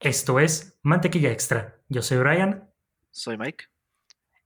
Esto es Mantequilla Extra. Yo soy Brian. Soy Mike.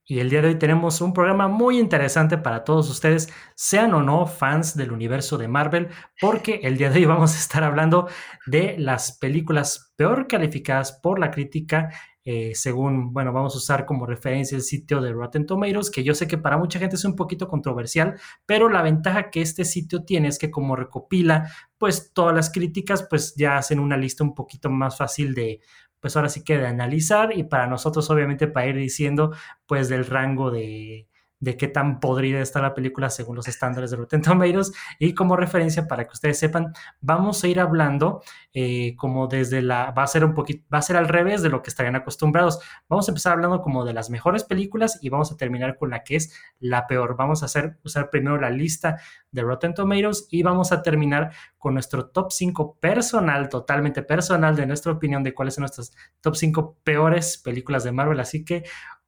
Y el día de hoy tenemos un programa muy interesante para todos ustedes, sean o no fans del universo de Marvel, porque el día de hoy vamos a estar hablando de las películas peor calificadas por la crítica eh, según, bueno, vamos a usar como referencia el sitio de Rotten Tomatoes, que yo sé que para mucha gente es un poquito controversial, pero la ventaja que este sitio tiene es que como recopila, pues todas las críticas, pues ya hacen una lista un poquito más fácil de, pues ahora sí que de analizar y para nosotros obviamente para ir diciendo, pues del rango de, de qué tan podrida está la película según los estándares de Rotten Tomatoes. Y como referencia, para que ustedes sepan, vamos a ir hablando eh, como desde la, va a ser un poquito, va a ser al revés de lo que estarían acostumbrados. Vamos a empezar hablando como de las mejores películas y vamos a terminar con la que es la peor. Vamos a hacer, usar primero la lista de Rotten Tomatoes y vamos a terminar con nuestro top 5 personal, totalmente personal, de nuestra opinión de cuáles son nuestras top 5 peores películas de Marvel. Así que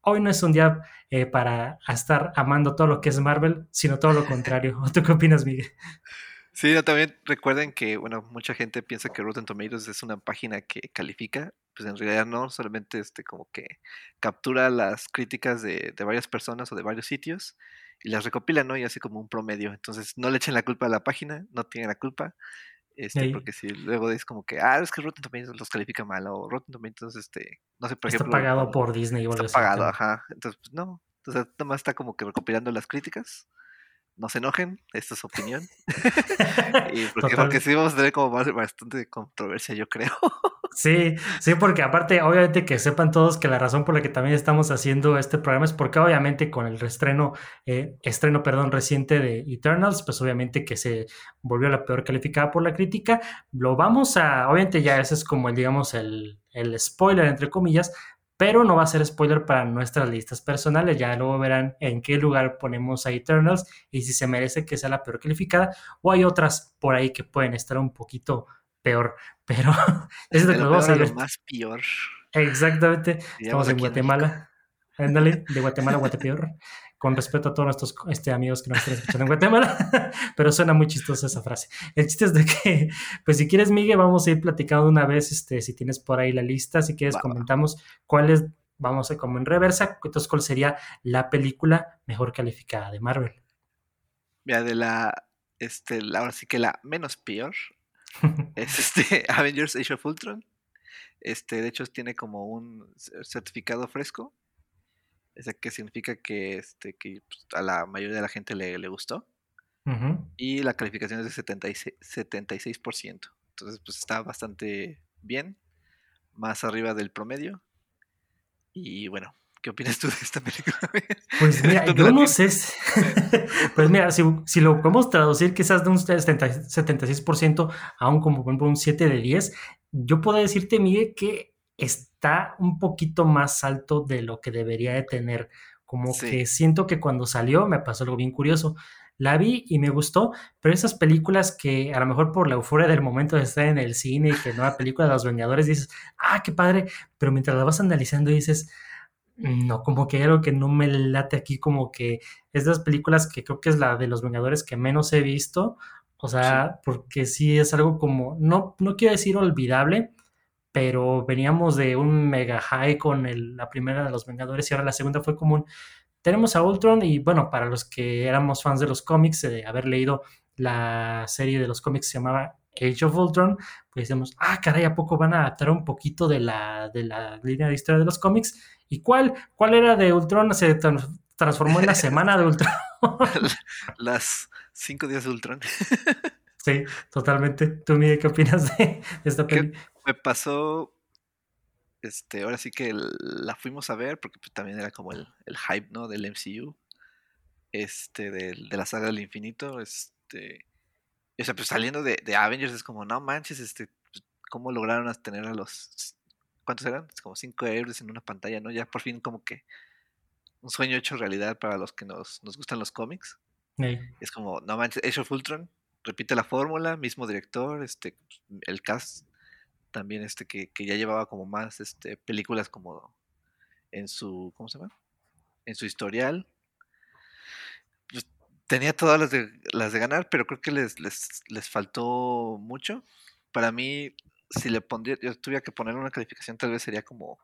hoy no es un día eh, para estar amando todo lo que es Marvel, sino todo lo contrario. ¿Tú qué opinas, Miguel? Sí, también recuerden que, bueno, mucha gente piensa que Rotten Tomatoes es una página que califica, pues en realidad no, solamente este como que captura las críticas de, de varias personas o de varios sitios y las recopila, ¿no? Y hace como un promedio. Entonces, no le echen la culpa a la página, no tienen la culpa. Este, porque si luego es como que, ah, es que Rotten Tomatoes los califica mal, o Rotten Tomatoes, este, no sé, por está ejemplo. Está pagado por Disney o algo Está pagado, ajá. Entonces, pues no. Entonces, nomás está como que recopilando las críticas. No se enojen, esta es su opinión. y porque, porque, sí vamos a tener como bastante controversia, yo creo. Sí, sí, porque aparte, obviamente que sepan todos que la razón por la que también estamos haciendo este programa es porque obviamente con el reestreno, eh, estreno, perdón, reciente de Eternals, pues obviamente que se volvió la peor calificada por la crítica. Lo vamos a, obviamente ya ese es como el, digamos, el, el spoiler, entre comillas, pero no va a ser spoiler para nuestras listas personales. Ya luego verán en qué lugar ponemos a Eternals y si se merece que sea la peor calificada o hay otras por ahí que pueden estar un poquito peor, pero es lo que vamos a ver. más peor. Exactamente. Estamos en Guatemala. Ándale, de Guatemala a Guatepeor. Con respeto a todos nuestros este, amigos que nos están escuchando en Guatemala, pero suena muy chistosa esa frase. El chiste es de que, pues si quieres, Miguel, vamos a ir platicando una vez, este, si tienes por ahí la lista, si quieres comentamos cuál es, vamos a como en reversa, entonces cuál sería la película mejor calificada de Marvel. Mira, de la, este, ahora sí que la menos peor, es este Avengers Age of Ultron. Este, de hecho, tiene como un certificado fresco. Ese que significa que, este, que pues, a la mayoría de la gente le, le gustó. Y la calificación es de 76%, 76%. Entonces, pues está bastante bien. Más arriba del promedio. Y bueno, ¿Qué opinas tú de esta película? Pues mira, yo no sé. pues mira, si, si, lo podemos traducir quizás de un 76% a un como por ejemplo un 7 de 10, yo puedo decirte, Miguel, que está un poquito más alto de lo que debería de tener. Como que siento que cuando salió me pasó algo bien curioso. La vi y me gustó, pero esas películas que a lo mejor por la euforia del momento de estar en el cine y que nueva película de los Vengadores dices, ah, qué padre, pero mientras la vas analizando dices, no, como que hay algo que no me late aquí, como que es de las películas que creo que es la de los Vengadores que menos he visto, o sea, porque sí es algo como, no, no quiero decir olvidable, pero veníamos de un mega high con la primera de los Vengadores y ahora la segunda fue como un, tenemos a Ultron y bueno, para los que éramos fans de los cómics, de haber leído la serie de los cómics se llamaba Age of Ultron, pues decimos, ah, caray, ¿a poco van a adaptar un poquito de la, de la línea de historia de los cómics? ¿Y cuál? ¿Cuál era de Ultron? Se transformó en la semana de Ultron. Las cinco días de Ultron. sí, totalmente. ¿Tú, Miguel, qué opinas de esta película? Me pasó, este, ahora sí que la fuimos a ver, porque pues, también era como el, hype, ¿no? Del MCU, este, de, de la saga del infinito, este... O sea, pues saliendo de, de Avengers es como, no manches, este, pues, ¿cómo lograron tener a los ¿cuántos eran? Es como 5 euros en una pantalla, ¿no? Ya por fin como que un sueño hecho realidad para los que nos, gustan los cómics. Es como, no manches, Age of Ultron, repite la fórmula, mismo director, este, el cast también este que, ya llevaba como más este, películas como en su, ¿cómo se llama? En su historial. Tenía todas las de, las de ganar, pero creo que les, les, les faltó mucho. Para mí, si le pondría, yo tuviera que poner una calificación, tal vez sería como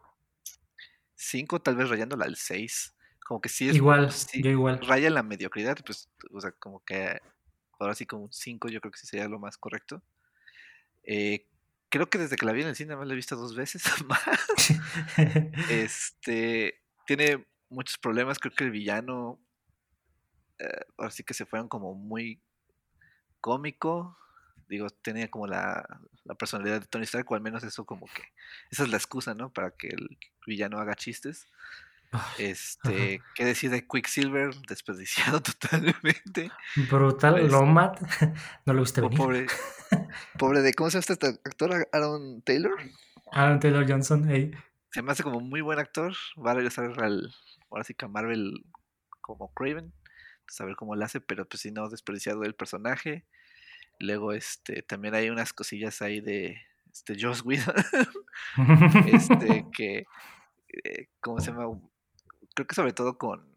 5, tal vez rayándola al 6. Como que sí es. Igual, sí, yo igual. Raya la mediocridad, pues, o sea, como que ahora sí como un 5, yo creo que sí sería lo más correcto. Eh, creo que desde que la vi en el cine, más la he visto dos veces más. este. Tiene muchos problemas, creo que el villano. Eh, ahora sí que se fueron como muy cómico digo, tenía como la, la, personalidad de Tony Stark, o al menos eso como que, esa es la excusa, ¿no? Para que el villano haga chistes. Este, ¿qué decir de Quicksilver? Desperdiciado totalmente. Brutal, lo mat. no le gusta venir. Pobre, pobre de, ¿cómo se llama este actor? Aaron Taylor. Aaron Taylor Johnson, hey. Se me hace como muy buen actor. Va a regresar al, ahora sí que a Marvel como Craven. A ver cómo lo hace, pero pues si no, desperdiciado el personaje. Luego, este, también hay unas cosillas ahí de este, Joss Whedon, este, que, eh, ¿cómo se llama? Creo que sobre todo con,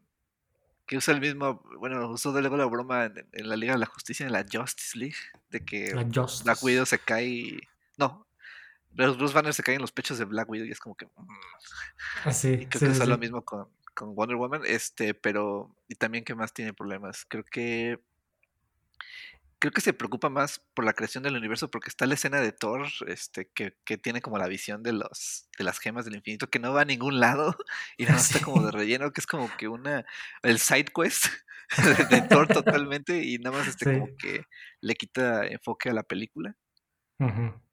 que usa el mismo, bueno, usó de luego la broma en, la Liga de la Justicia, en la Justice League, de que Black Widow se cae, no, Bruce Banner se cae en los pechos de Black Widow y es como que... Así, mm, y creo que es lo mismo con, con Wonder Woman, este, pero, y también que más tiene problemas, creo que creo que se preocupa más por la creación del universo porque está la escena de Thor este, que, que, tiene como la visión de los de las gemas del infinito que no va a ningún lado y no está como de relleno que es como que una el side quest de, Thor totalmente y nada más este como que le quita enfoque a la película.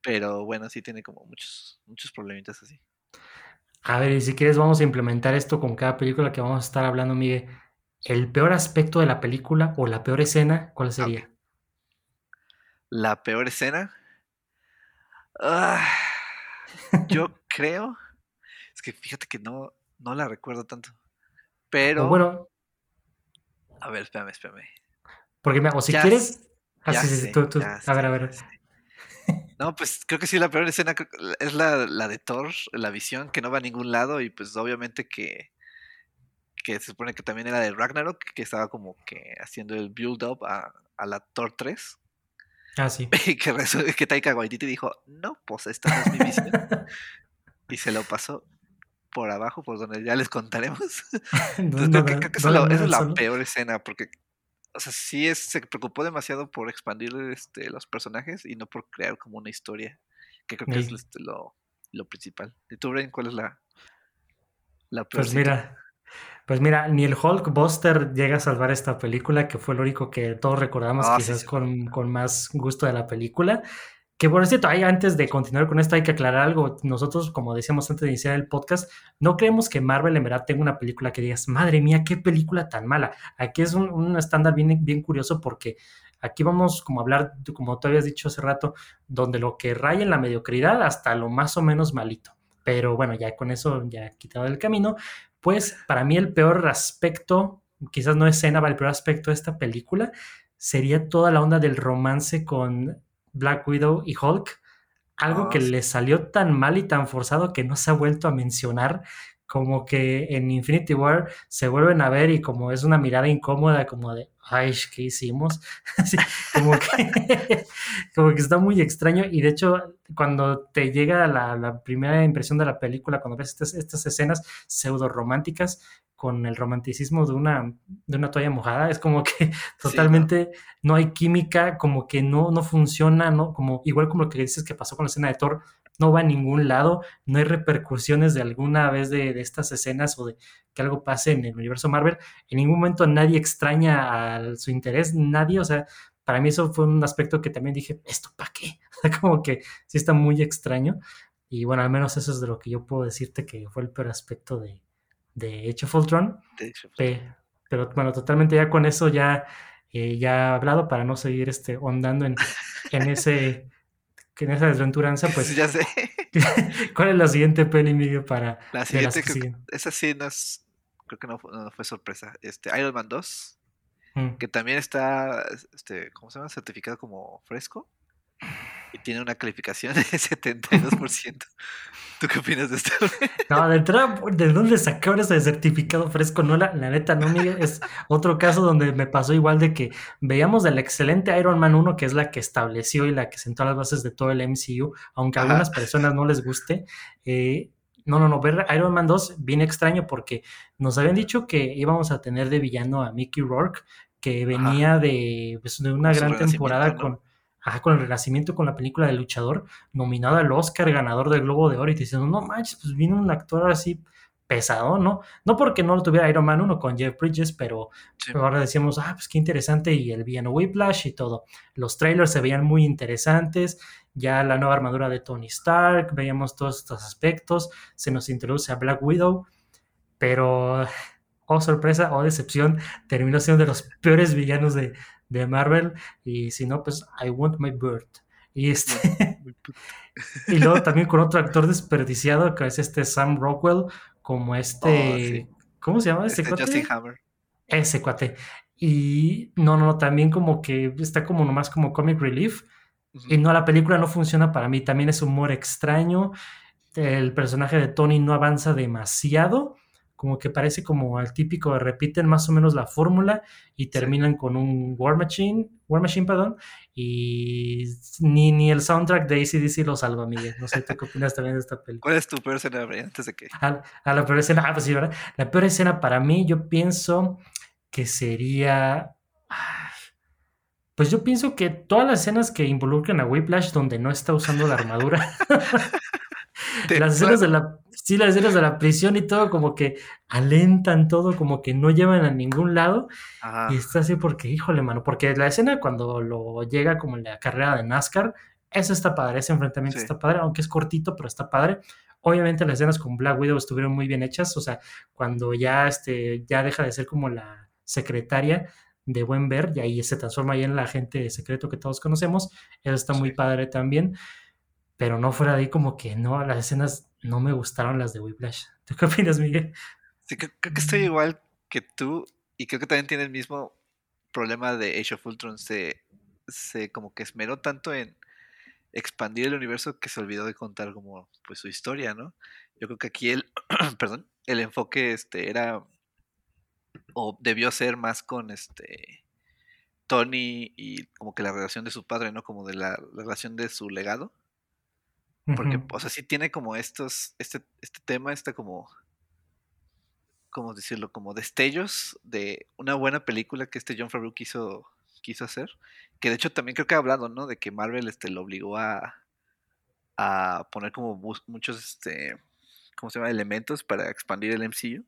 Pero bueno sí tiene como muchos muchos problemitas así a ver y si quieres vamos a implementar esto con cada película que vamos a estar hablando Miguel el peor aspecto de la película o la peor escena ¿cuál sería? La peor escena. Ah, yo creo. Es que fíjate que no, no la recuerdo tanto. Pero. bueno. A ver, espérame, espérame. Porque, o si quieres. Ah, sí, sí, tú, tú. a ver, a ver. No, pues creo que sí, la peor escena es la, la, de Thor, la visión, que no va a ningún lado y pues obviamente que, que se supone que también era de Ragnarok, que estaba como que haciendo el build-up a, a, la Thor 3. Ah, sí. Y que, que Taika Waititi dijo, no, pues esta no es mi visión. y se lo pasó por abajo, por donde ya les contaremos. creo que, esa, es la peor escena, porque, o sea, sí es, se preocupó demasiado por expandir este, los personajes y no por crear como una historia, que creo que es este, lo, lo, principal. ¿Y tú, Brian, cuál es la, la? Pues mira, pues mira, ni el Hulkbuster llega a salvar esta película, que fue lo único que todos recordamos ah, quizás Con, con, más gusto de la película. Que por cierto, ahí antes de continuar con esto hay que aclarar algo. Nosotros, como decíamos antes de iniciar el podcast, no creemos que Marvel en verdad tenga una película que digas, madre mía, qué película tan mala. Aquí es un, estándar bien, bien curioso porque aquí vamos como a hablar, como tú habías dicho hace rato, donde lo que raya en la mediocridad hasta lo más o menos malito. Pero bueno, ya con eso ya quitado el camino. Pues para mí el peor aspecto, quizás no escena, pero el peor aspecto de esta película sería toda la onda del romance con Black Widow y Hulk. Algo que ah, le salió tan mal y tan forzado que no se ha vuelto a mencionar como que en Infinity War se vuelven a ver y como es una mirada incómoda, como de, ay, ¿qué hicimos? como, que, como que está muy extraño y de hecho cuando te llega la, primera impresión de la película, cuando ves estas, estas escenas pseudo románticas, con el romanticismo de una, de una toalla mojada, es como que totalmente ¿no? hay química, como que no, no funciona, ¿no? Como, igual como lo que dices que pasó con la escena de Thor, no va a ningún lado, no hay repercusiones de alguna vez de, de estas escenas o de que algo pase en el universo Marvel, en ningún momento nadie extraña a su interés, nadie, o sea, para mí eso fue un aspecto que también dije, ¿esto para qué? como que sí está muy extraño. Y bueno, al menos eso es de lo que yo puedo decirte que fue el peor aspecto de, de Age of Ultron. pero bueno, totalmente ya con eso ya, eh, ya he hablado para no seguir este, ondando en, en ese en esa desventuranza, pues. ya sé. ¿Cuál es la siguiente peli, Miguel, para. La siguiente, que, esa sí no es. Creo que no, fue sorpresa. Este, Iron Man 2. Mm. Que también está. Este, ¿Cómo se llama? Certificado como fresco. Y tiene una calificación de 72%. ¿Tú qué opinas de esto? No, de entrada, ¿de dónde sacaron ese certificado fresco? No, la, la neta, no, Miguel. Es otro caso donde me pasó igual de que veíamos del excelente Iron Man 1, que es la que estableció y la que sentó las bases de todo el MCU, aunque a algunas personas no les guste. Eh, no, no, no, ver Iron Man 2 bien extraño porque nos habían dicho que íbamos a tener de villano a Mickey Rourke, que venía de, pues, de, una gran temporada con ah, con el renacimiento con la película de Luchador, nominado al Oscar, ganador del Globo de Oro, y te diciendo, no manches, pues vino un actor así pesado, ¿no? No porque no lo tuviera Iron Man 1 con Jeff Bridges, pero ahora decíamos, ah, pues qué interesante, y el villano Whiplash y todo. Los trailers se veían muy interesantes, ya la nueva armadura de Tony Stark, veíamos todos estos aspectos, se nos introduce a Black Widow, pero, oh sorpresa, oh decepción, terminó siendo de los peores villanos de, de Marvel y si no, pues I Want My Bird. Y este y luego también con otro actor desperdiciado que es este Sam Rockwell, como este, oh, ¿cómo se llama este, este cuate? Justin Hammer. Ese cuate. Y no, no, también como que está como nomás como comic relief. Y no, la película no funciona para mí. También es humor extraño. El personaje de Tony no avanza demasiado como que parece como al típico, repiten más o menos la fórmula y terminan con un War Machine, War Machine, perdón, y ni, ni el soundtrack de ACDC lo salva, Miguel. No sé, qué opinas también de esta película? ¿Cuál es tu peor escena, antes de que? A, la peor escena, ah, pues sí, ¿verdad? La peor escena para mí, yo pienso que sería... Pues yo pienso que todas las escenas que involucran a Whiplash donde no está usando la armadura. las escenas de la sí, las escenas de la prisión y todo como que alentan todo, como que no llevan a ningún lado. Y está así porque, híjole, mano, porque la escena cuando lo llega como en la carrera de NASCAR, eso está padre, ese enfrentamiento está padre, aunque es cortito, pero está padre. Obviamente las escenas con Black Widow estuvieron muy bien hechas, o sea, cuando ya, este, ya deja de ser como la secretaria de Buen Ver y ahí se transforma ya en la agente secreto que todos conocemos, eso está muy padre también pero no fuera de ahí como que no, las escenas no me gustaron las de Whiplash. ¿Tú qué opinas, Miguel? Sí, creo, que estoy igual que tú y creo que también tiene el mismo problema de Age of Ultron. Se, se como que esmeró tanto en expandir el universo que se olvidó de contar como pues su historia, ¿no? Yo creo que aquí el, perdón, el enfoque este era o debió ser más con este Tony y como que la relación de su padre, ¿no? Como de la relación de su legado porque, o sea, sí tiene como estos, este, este tema, está como, ¿cómo decirlo? Como destellos de una buena película que este John Favreau quiso, quiso hacer. Que de hecho también creo que ha hablado, ¿no? De que Marvel este, lo obligó a, a poner como muchos, este, ¿cómo se llama? Elementos para expandir el MCU.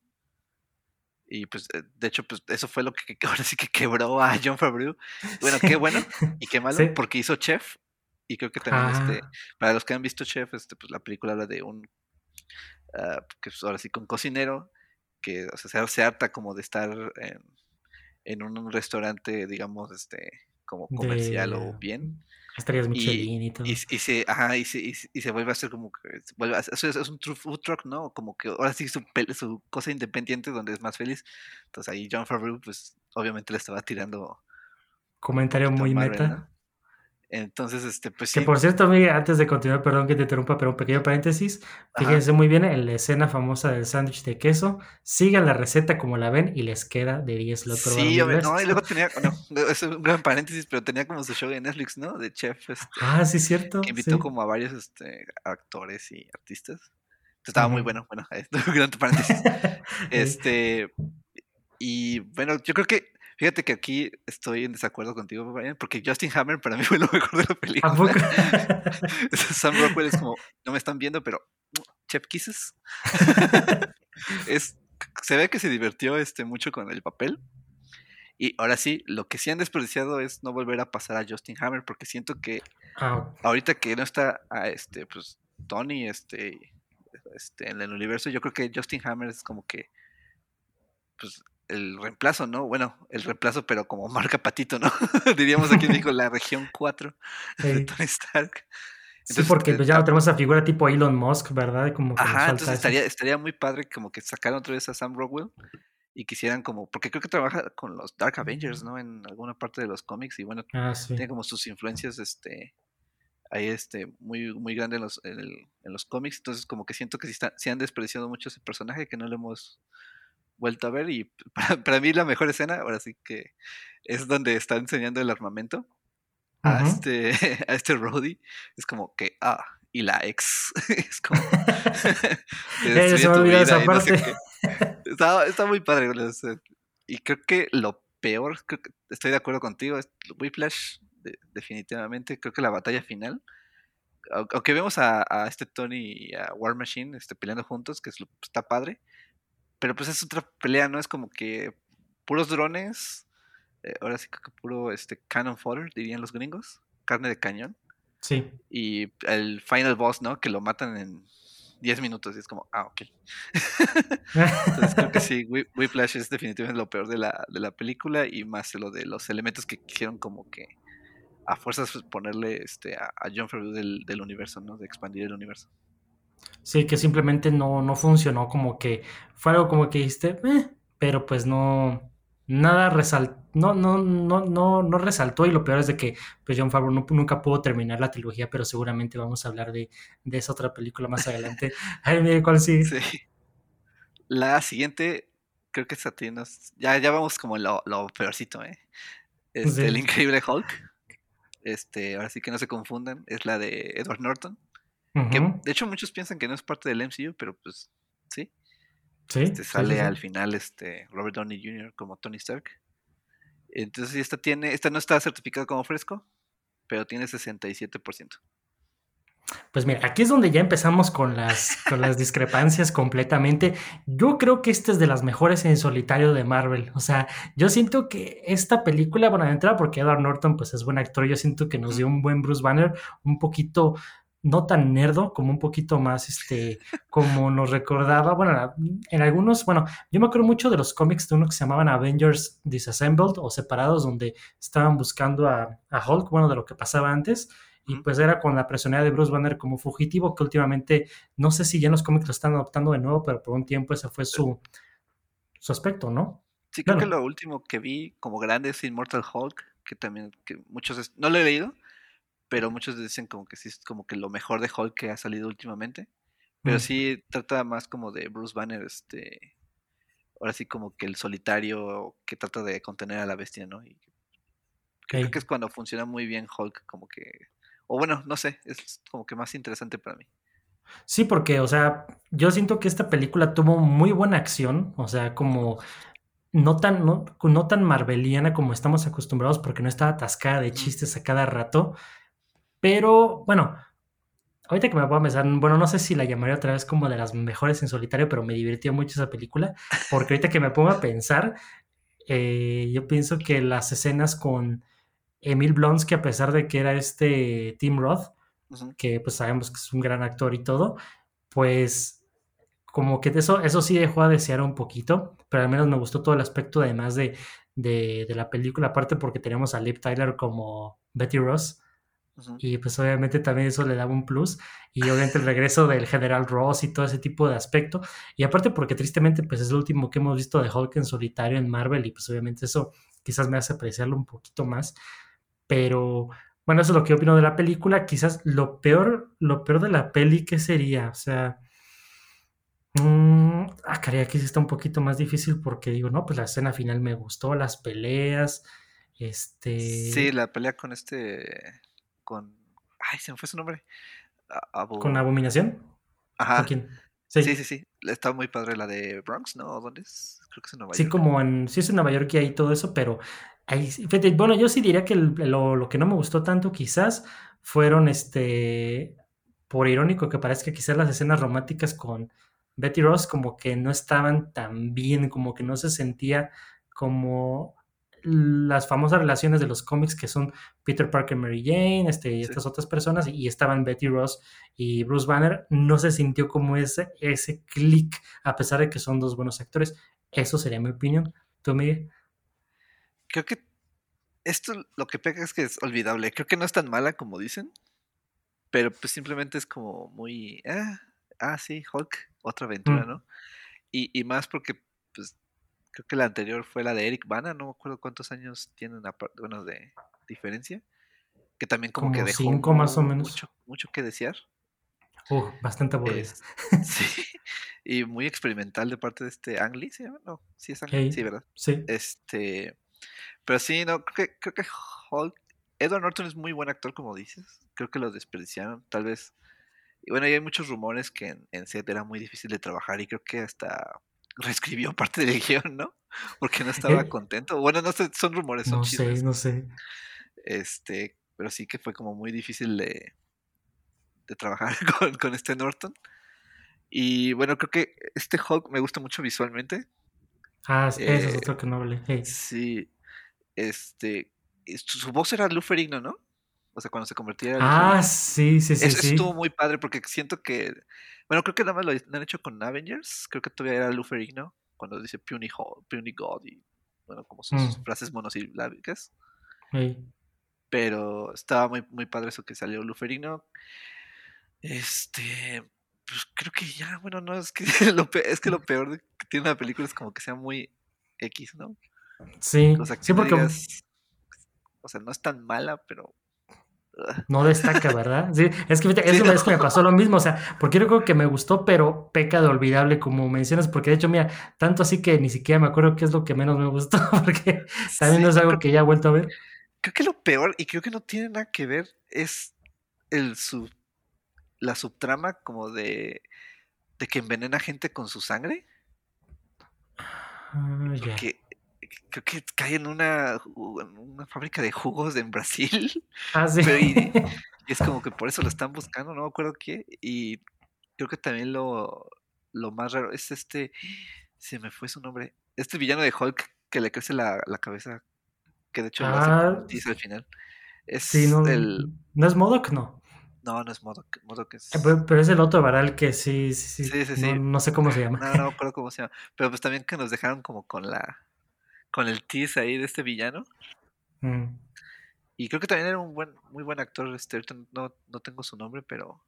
Y pues, eh, de hecho, pues eso fue lo que ahora sí que quebró a John Favreau. Bueno, qué bueno y qué malo, porque hizo Chef y creo que también, este, ah. para los que han visto Chef, este, pues la película habla de un, uh, que pues, ahora sí, con cocinero, que o sea, se, harta como de estar en, en, un restaurante, digamos, este, como comercial o bien. Estarías Michelin y, y todo. Y, y, se, ajá, y, se, y, se vuelve a hacer como que, vuelve a, es, es, un food truck, ¿no? Como que ahora sí su, su cosa independiente donde es más feliz. Entonces ahí John Favreau, pues obviamente le estaba tirando. Comentario muy meta. Entonces, este, pues sí. Que por cierto, Miguel, antes de continuar, perdón que te interrumpa, pero un pequeño paréntesis. Fíjense muy bien en la escena famosa del sándwich de queso. Sigan la receta como la ven y les queda de 10 lo Sí, hombre, no, y luego tenía, no, es un gran paréntesis, pero tenía como su show de Netflix, ¿no? De chef. Este, ah, sí, cierto. Que invitó como a varios este, actores y artistas. Entonces, estaba muy bueno. Bueno, un gran paréntesis. este, y bueno, yo creo que Fíjate que aquí estoy en desacuerdo contigo, porque Justin Hammer para mí fue lo mejor de la película. Sam Rockwell es como, no me están viendo, pero Chef Kisses. es, se ve que se divirtió este, mucho con el papel. Y ahora sí, lo que sí han desperdiciado es no volver a pasar a Justin Hammer, porque siento que ah, ahorita que no está a este, pues, Tony este, este, en el universo, yo creo que Justin Hammer es como que pues el reemplazo, ¿no? Bueno, el reemplazo, pero como marca patito, ¿no? Diríamos aquí dijo la región 4 de Tony Stark. sí, porque eh, pues, ya tenemos esa figura tipo Elon Musk, ¿verdad? Como ajá, entonces estaría, estaría muy padre como que sacaran otra vez a Sam Rockwell y quisieran como, porque creo que trabaja con los Dark Avengers, ¿no? En alguna parte de los cómics y bueno, ah, tiene como sus influencias, este, ahí este, muy, muy grande en los, en, los cómics, entonces como que siento que sí, se han despreciado mucho ese personaje que no lo hemos vuelto a ver y para, mí la mejor escena, ahora sí que es donde está enseñando el armamento a este a este Roddy, es como que ah, y la ex es como esa parte. está, muy padre y creo que lo peor estoy de acuerdo contigo es Whiplash definitivamente creo que la batalla final aunque vemos a, este Tony y a War Machine este, peleando juntos que está padre pero pues es otra pelea, ¿no? Es como que puros drones, eh, ahora sí que puro este, cannon fodder, dirían los gringos, carne de cañón. Sí. Y el final boss, ¿no? Que lo matan en 10 minutos y es como, ah, ok. Entonces creo que sí, Whiplash es definitivamente lo peor de la, de la película y más lo de los elementos que quisieron como que a fuerzas ponerle este, a, John Favreau del, del universo, ¿no? De expandir el universo. Sí, que simplemente no, no funcionó, como que fue algo como que dijiste, eh", pero pues no, nada resaltó, no, no, no, no, no resaltó y lo peor es de que pues John Favreau nunca pudo terminar la trilogía, pero seguramente vamos a hablar de, esa otra película más adelante. Ay, mire, ¿cuál? Sí. La siguiente, creo que esta ya, ya vamos como lo, lo peorcito, ¿eh? Este, El Increíble Hulk. Este, ahora sí que no se confundan, es la de Edward Norton de hecho muchos piensan que no es parte del MCU, pero pues sí. Sí. Este, sale al final este Robert Downey Jr. como Tony Stark. Entonces esta tiene, esta no está certificada como fresco, pero tiene 67%. Pues mira, aquí es donde ya empezamos con las, con las discrepancias completamente. Yo creo que esta es de las mejores en solitario de Marvel. O sea, yo siento que esta película, bueno, de entrada porque Edward Norton pues es buen actor, yo siento que nos dio un buen Bruce Banner, un poquito no tan nerdo, como un poquito más, este, como nos recordaba, bueno, en algunos, bueno, yo me acuerdo mucho de los cómics de uno que se llamaban Avengers Disassembled o Separados, donde estaban buscando a, Hulk, bueno, de lo que pasaba antes, y pues era con la personalidad de Bruce Banner como fugitivo, que últimamente, no sé si ya en los cómics lo están adoptando de nuevo, pero por un tiempo ese fue su, su aspecto, ¿no? Sí, creo que lo último que vi como grande es Immortal Hulk, que también, que muchos, no lo he leído, pero muchos dicen como que sí es como que lo mejor de Hulk que ha salido últimamente. Pero mm. sí trata más como de Bruce Banner, este, ahora sí como que el solitario que trata de contener a la bestia, ¿no? Y creo que es cuando funciona muy bien Hulk, como que, o bueno, no sé, es como que más interesante para mí. Sí, porque, o sea, yo siento que esta película tuvo muy buena acción, o sea, como no tan, no, no tan marveliana como estamos acostumbrados, porque no estaba atascada de chistes a cada rato. Pero bueno, ahorita que me puedo pensar, bueno, no sé si la llamaría otra vez como de las mejores en solitario, pero me divirtió mucho esa película, porque ahorita que me pongo a pensar, eh, yo pienso que las escenas con Emil Blonsky, a pesar de que era este Tim Roth, que pues sabemos que es un gran actor y todo, pues como que eso, eso sí dejó a desear un poquito, pero al menos me gustó todo el aspecto además de, de, de la película, aparte porque teníamos a Liv Tyler como Betty Ross, y pues obviamente también eso le daba un plus. Y obviamente el regreso del general Ross y todo ese tipo de aspecto. Y aparte porque tristemente pues es el último que hemos visto de Hulk en solitario en Marvel y pues obviamente eso quizás me hace apreciarlo un poquito más. Pero bueno, eso es lo que opino de la película. Quizás lo peor, lo peor de la peli, ¿qué sería? O sea... Mmm, ah, caray, aquí sí está un poquito más difícil porque digo, no, pues la escena final me gustó, las peleas, este... Sí, la pelea con este con. Ay, se me fue su nombre. ¿Con Abominación? Ajá. quién? Sí. sí, sí, Está muy padre la de Bronx, ¿no? ¿Dónde es? Creo que es en Nueva York. Sí, como en. Sí, es en Nueva York y hay todo eso, pero. Ahí, bueno, yo sí diría que lo, que no me gustó tanto, quizás, fueron este. Por irónico que parezca, quizás las escenas románticas con Betty Ross, como que no estaban tan bien, como que no se sentía como las famosas relaciones de los cómics que son Peter Parker, Mary Jane, este, y estas otras personas, y estaban Betty Ross y Bruce Banner, no se sintió como ese, ese click, a pesar de que son dos buenos actores. Eso sería mi opinión. ¿Tú, Miguel? Creo que esto lo que pega es que es olvidable. Creo que no es tan mala como dicen, pero pues simplemente es como muy, ah, ah sí, Hulk, otra aventura, mm. ¿no? Y, y más porque pues Creo que la anterior fue la de Eric Bana, no me acuerdo cuántos años tienen bueno, de diferencia. que también como, que dejó cinco más o menos. Mucho, mucho que desear. Uh, bastante aburrida. sí, y muy experimental de parte de este Ang Lee, ¿sí? No, sí es Ang Lee, sí, ¿verdad? Sí. Este, pero sí, no, creo que, creo que Hulk, Edward Norton es muy buen actor, como dices. Creo que lo desperdiciaron, tal vez. Y bueno, hay muchos rumores que en, en set era muy difícil de trabajar y creo que hasta reescribió parte del guion, ¿no? Porque no estaba Eh. contento. Bueno, no sé, son rumores, son No chismes. sé, no sé. Este, pero sí que fue como muy difícil de, de trabajar con, con este Norton. Y bueno, creo que este Hulk me gusta mucho visualmente. Ah, ese es Eh, otro que no hablé. Hey. Sí, este, su, voz era Lou Ferrigno, ¿no? O sea, cuando se convertía en Ah, sí, sí, sí, eso sí. estuvo muy padre porque siento que, bueno, creo que nada más lo, han hecho con Avengers. Creo que todavía era Lou Ferrigno cuando dice Puny, God y, bueno, como sus Mm. frases monosilábicas. Hey. Pero estaba muy, muy padre eso que salió Lou Ferrigno. Este, pues creo que ya, bueno, no, es que lo, pe- es que lo peor de que tiene una película es como que sea muy X, ¿no? Sí, O sea, que sí, no porque digas- o sea, no es tan mala, pero... no destaca, ¿verdad? Sí, es que, Sí, eso no. me pasó lo mismo, o sea, porque yo creo que me gustó, pero peca de olvidable, como mencionas, porque de hecho, mira, tanto así que ni siquiera me acuerdo qué es lo que menos me gustó, porque también sí, no es algo creo, que ya he vuelto a ver. creo que lo peor, y creo que no tiene nada que ver, es el sub, la subtrama como de, de que envenena gente con su sangre. Ah, ya. Porque creo que cae en una, en una fábrica de jugos en Brasil. Ah, sí. Pero y, y es como que por eso lo están buscando, no me acuerdo qué. Y creo que también lo, lo más raro es este, se me fue su nombre, este villano de Hulk que le crece la, la cabeza, que de hecho lo hace Ah, tiza al final. Es sí, no, el, no es Modoc, no. no, no es Modok, Modok es, Eh, Pero, pero es el otro varal que sí, sí, sí. sí, sí, No, no sé cómo se llama. no, no me acuerdo cómo se llama, pero pues también que nos dejaron como con la, con el tease ahí de este villano. Mm. Y creo que también era un buen, muy buen actor, este, no, no tengo su nombre, pero,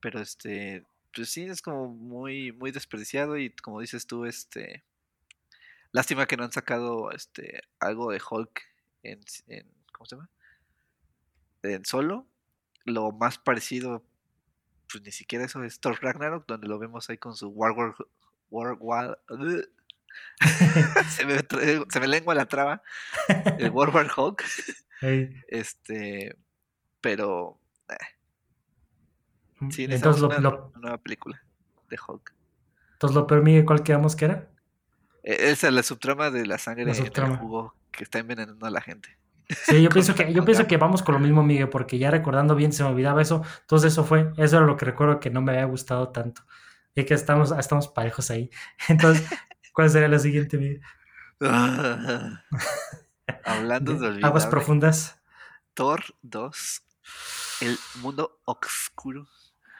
pero este, pues sí, es como muy, muy desperdiciado y como dices tú, este, lástima que no han sacado, este, algo de Hulk en, en ¿cómo se llama? En solo, lo más parecido, pues ni siquiera eso es Thor Ragnarok, donde lo vemos ahí con su War War, War, War- se, me, tra- se me lengua la traba, el War War Hulk. Ey. Este, pero sí, Entonces lo, una, lo, nueva película de Hulk. entonces lo peor, Miguel, ¿cuál quedamos que era? E- Esa es la subtrama de la sangre La en el jugo que está envenenando a la gente. Sí, yo pienso que, yo pienso que vamos con lo mismo, Miguel, porque ya recordando bien se me olvidaba eso. Entonces eso fue, eso era lo que recuerdo que no me había gustado tanto. Y que estamos, estamos parejos ahí. Entonces, ¿cuál sería la siguiente, Miguel? Hablando de olvidable, Aguas profundas. Thor 2, El Mundo Oscuro,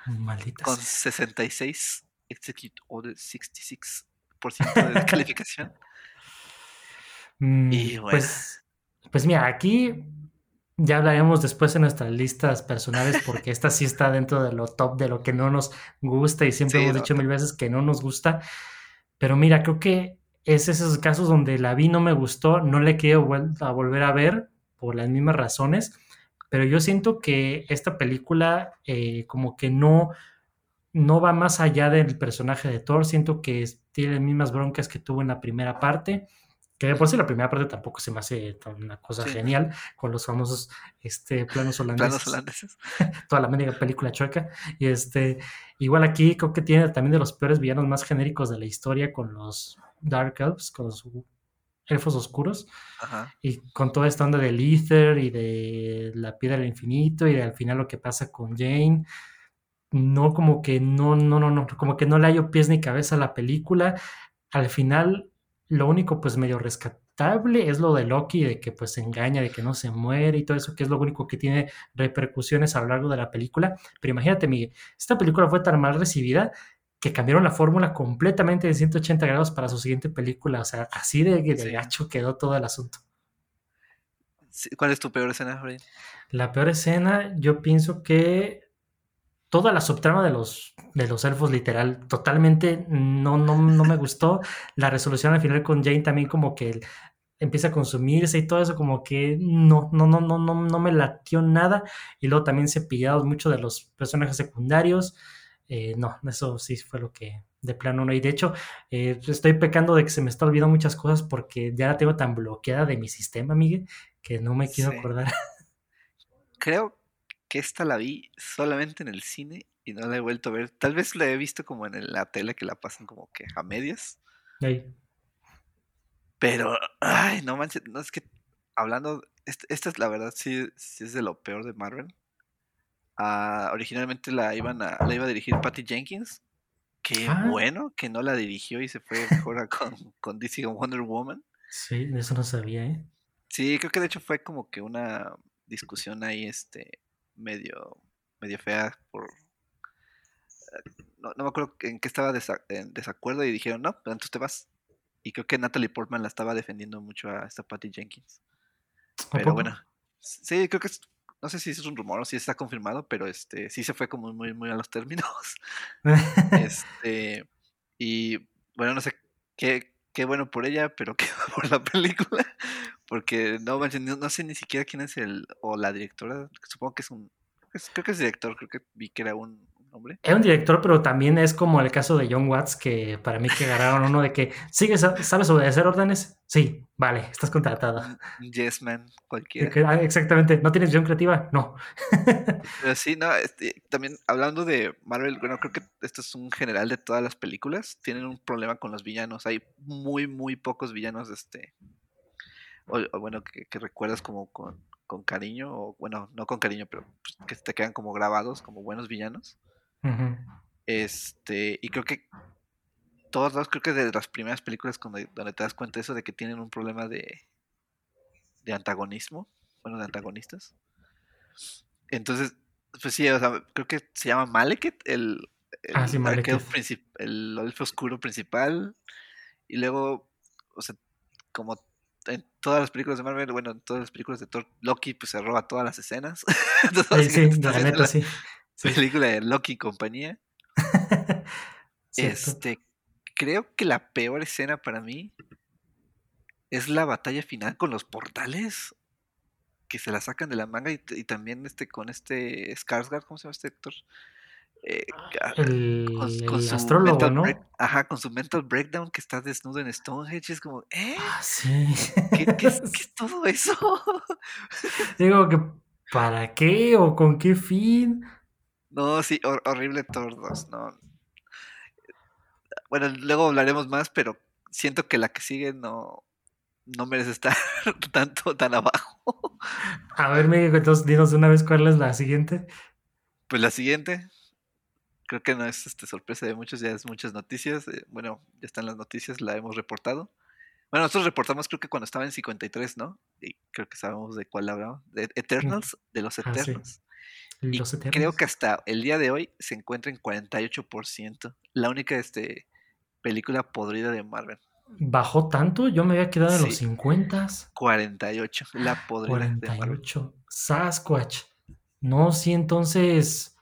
Maldita con sea. 66, Execute Order 66% de calificación. Mm, Y bueno. Pues, pues mira, aquí ya hablaremos después en nuestras listas personales porque esta sí está dentro de lo top de lo que no nos gusta y siempre Sí, hemos dicho no. mil veces que no nos gusta. Pero mira, creo que es esos casos donde la vi no me gustó, no le quiero vuel- a volver a ver por las mismas razones, pero yo siento que esta película eh, como que no, no va más allá del personaje de Thor, siento que tiene las mismas broncas que tuvo en la primera parte, que de por sí la primera parte tampoco se me hace una cosa Sí. genial, con los famosos este, planos holandeses Planos holandeses. toda la media película chueca. Y este, igual aquí creo que tiene también de los peores villanos más genéricos de la historia con los Dark Elves, con los elfos oscuros, Ajá. y con toda esta onda del Ether y de la piedra del infinito y de al final lo que pasa con Jane. No, como que no, no, no, no, como que no le hallo pies ni cabeza a la película. Al final, lo único pues medio rescatable es lo de Loki, de que pues se engaña, de que no se muere y todo eso, que es lo único que tiene repercusiones a lo largo de la película. Pero imagínate, Miguel, esta película fue tan mal recibida que cambiaron la fórmula completamente de 180 grados para su siguiente película. O sea, así de, de Sí. gacho quedó todo el asunto. ¿Cuál es tu peor escena, Freddy? La peor escena, yo pienso que toda la subtrama de los, de los elfos, literal, totalmente no, no, no me gustó. La resolución al final con Jane también como que empieza a consumirse y todo eso como que no, no, no, no, no, no me latió nada. Y luego también se pillaron mucho de los personajes secundarios. Eh, no, eso sí fue lo que de plano no. Y de hecho, eh, estoy pecando de que se me está olvidando muchas cosas porque ya la tengo tan bloqueada de mi sistema, Miguel, que no me quiero acordar. Creo que esta la vi solamente en el cine y no la he vuelto a ver. Tal vez la he visto como en la tele que la pasan como que a medias. Pero, ay, no manches, no es que hablando, esta, es la verdad, sí, sí, es de lo peor de Marvel. Ah, originalmente la iban a, la iba a dirigir Patty Jenkins. Qué ah. bueno que no la dirigió y se fue mejor con, con DC con Wonder Woman. Sí, eso no sabía, ¿eh? Sí, creo que de hecho fue como que una discusión ahí, este, medio, medio fea por... No, me acuerdo en qué estaba en desacuerdo y dijeron, no, pero entonces te vas. Y creo que Natalie Portman la estaba defendiendo mucho a esta Patty Jenkins. Pero bueno, sí, creo que es, no sé si es un rumor o si está confirmado, pero este sí se fue como muy, muy a los términos. este, y bueno, no sé qué, qué bueno por ella, pero qué por la película. Porque no, no sé ni siquiera quién es el, o la directora, supongo que es un, creo que es director, creo que vi que era un, es un director, pero también es como el caso de John Watts, que para mí que agarraron uno de que, ¿sigues, ¿sabes obedecer órdenes? Sí, vale, estás contratado. Yes, man, cualquiera. Ah, exactamente, ¿no tienes visión creativa? No. Pero sí, no, este, también hablando de Marvel, bueno, creo que esto es un general de todas las películas, tienen un problema con los villanos, hay muy, muy pocos villanos, este, o, bueno, que, recuerdas como con, con cariño, o bueno, no con cariño, pero pues, que te quedan como grabados como buenos villanos. Este, y creo que todos los, creo que de las primeras películas donde, donde te das cuenta de eso de que tienen un problema de, de antagonismo, bueno, de antagonistas. Entonces, pues sí, o sea, creo que se llama Malekith, el, el, ah, el elfo oscuro principal. Y luego, o sea, como en todas las películas de Marvel, bueno, en todas las películas de Thor, Loki pues se roba todas las escenas. sí, sí, la neta, sí película de Loki y compañía. este, creo que la peor escena para mí es la batalla final con los portales que se la sacan de la manga y, también este con este Skarsgård, ¿cómo se llama este actor? Eh, ah, el, con, su astrólogo, ¿no? ajá, con su mental breakdown que está desnudo en Stonehenge, es como, ¿eh? Ah, sí. ¿Qué, es, todo eso? Digo que, ¿para qué o con qué fin? No, sí, horrible 2, no. Bueno, luego hablaremos más, pero siento que la que sigue no, no merece estar tanto, tan abajo. A ver, Miguel, entonces dinos una vez cuál es la siguiente. Pues la siguiente, creo que no es este, sorpresa de muchos, ya es muchas noticias. Eh, bueno, ya están las noticias, la hemos reportado. Bueno, nosotros reportamos creo que cuando estaba en 53, ¿no? Y creo que sabemos de cuál hablamos. De Eternals, de los ah, Eternals creo que hasta el día de hoy se encuentra en 48%. La única este, película podrida de Marvel. ¿Bajó tanto? Yo me había quedado en los 50. 48, la podrida de Marvel. Sasquatch. No, sí, entonces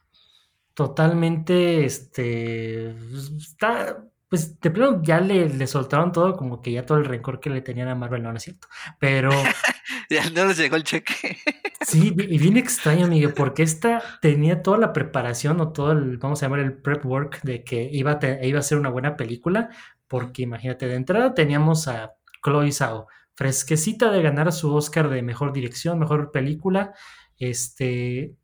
totalmente, este, está, pues de plano ya le, le, soltaron todo, como que ya todo el rencor que le tenían a Marvel, no, no es cierto. Pero. ya no les llegó el cheque. sí, y bien extraño, Miguel, porque esta tenía toda la preparación o todo el, vamos a llamar el prep work de que iba a, iba a ser una buena película, porque imagínate, de entrada teníamos a Chloe Zhao, fresquecita de ganar su Oscar de mejor dirección, mejor película. Este,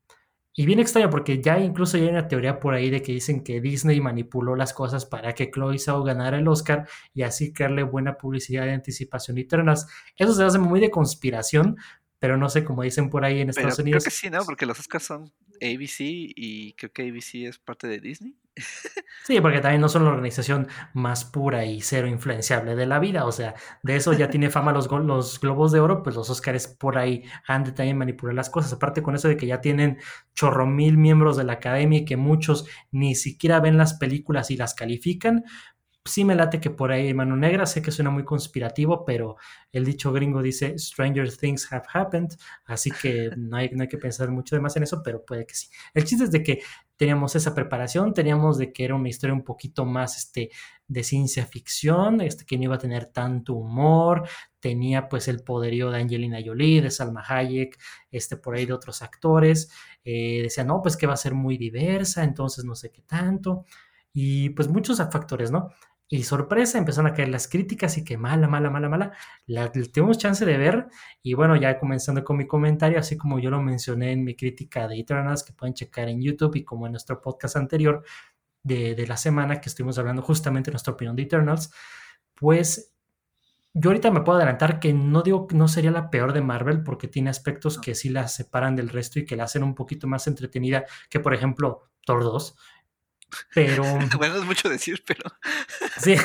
y bien extraño porque ya incluso hay una teoría por ahí de que dicen que Disney manipuló las cosas para que Chloe Zhao ganara el Oscar y así crearle buena publicidad de anticipación y ternas. Eso se hace muy de conspiración, pero no sé cómo dicen por ahí en Estados Unidos. Creo que sí, ¿no? Porque los Oscars son ABC y creo que ABC es parte de Disney. Sí, porque también no son la organización más pura y cero influenciable de la vida. O sea, de eso ya tiene fama los, globos de oro, pues los Oscars por ahí han de también manipular las cosas. Aparte con eso de que ya tienen chorro mil miembros de la academia y que muchos ni siquiera ven las películas y las califican, sí me late que por ahí mano negra, sé que suena muy conspirativo, pero el dicho gringo dice Stranger Things have happened, así que no hay, no hay que pensar mucho de más en eso, pero puede que sí. El chiste es de que teníamos esa preparación, teníamos de que era una historia un poquito más este, de ciencia ficción, este, que no iba a tener tanto humor, tenía pues el poderío de Angelina Jolie, de Salma Hayek, este, por ahí de otros actores, eh, decía, no, pues que va a ser muy diversa, entonces no sé qué tanto, y pues muchos factores, ¿no? Y sorpresa, empezaron a caer las críticas y que mala, mala, mala, mala. La, tuvimos chance de ver. Y bueno, ya comenzando con mi comentario, así como yo lo mencioné en mi crítica de Eternals, que pueden checar en YouTube y como en nuestro podcast anterior de, de la semana, que estuvimos hablando justamente de nuestra opinión de Eternals, pues yo ahorita me puedo adelantar que no digo que no sería la peor de Marvel porque tiene aspectos que sí la separan del resto y que la hacen un poquito más entretenida que por ejemplo Thor 2 pero. bueno, es mucho decir, pero. sí.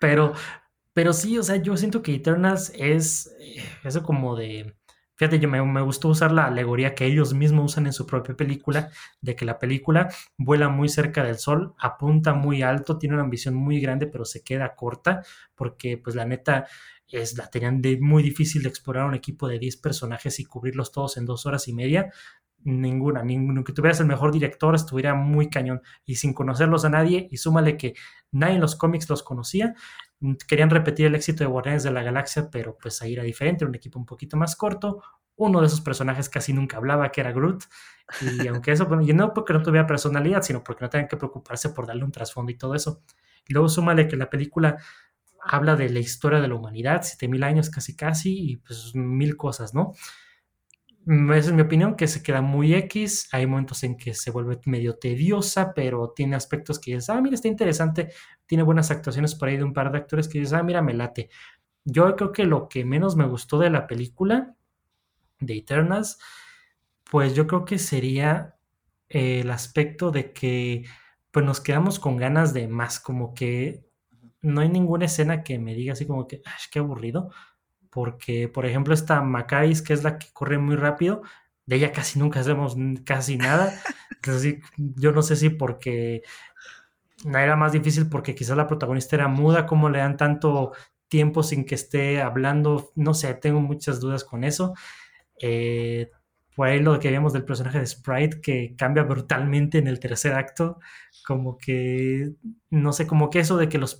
pero, pero sí, o sea, yo siento que Eternals es eh, eso como de. Fíjate, yo me, me, gustó usar la alegoría que ellos mismos usan en su propia película, de que la película vuela muy cerca del sol, apunta muy alto, tiene una ambición muy grande, pero se queda corta, porque pues la neta es, la tenían de muy difícil de explorar un equipo de 10 personajes y cubrirlos todos en dos horas y media, ninguna, ninguno. Que tuvieras el mejor director estuviera muy cañón y sin conocerlos a nadie y súmale que nadie en los cómics los conocía. Mm, querían repetir el éxito de Guardianes de la Galaxia, pero pues ahí era diferente, un equipo un poquito más corto. Uno de esos personajes casi nunca hablaba, que era Groot. Y aunque eso, y no porque no tuviera personalidad, sino porque no tenían que preocuparse por darle un trasfondo y todo eso. Y luego súmale que la película habla de la historia de la humanidad, 7000 años casi casi, y pues mil cosas, ¿no? Mm, esa es mi opinión, que se queda muy X. Hay momentos en que se vuelve medio tediosa, pero tiene aspectos que dices, ah, mira, está interesante. Tiene buenas actuaciones por ahí de un par de actores que dices, ah, mira, me late. Yo creo que lo que menos me gustó de la película de Eternals, pues yo creo que sería el aspecto de que pues nos quedamos con ganas de más, como que no hay ninguna escena que me diga así como que, ay, qué aburrido porque, por ejemplo, esta Macais, que es la que corre muy rápido, de ella casi nunca hacemos casi nada. Entonces, yo no sé si porque era más difícil porque quizás la protagonista era muda, como le dan tanto tiempo sin que esté hablando, no sé, tengo muchas dudas con eso. Eh, por ahí lo que vemos del personaje de Sprite que cambia brutalmente en el tercer acto, como que, no sé, como que eso de que los,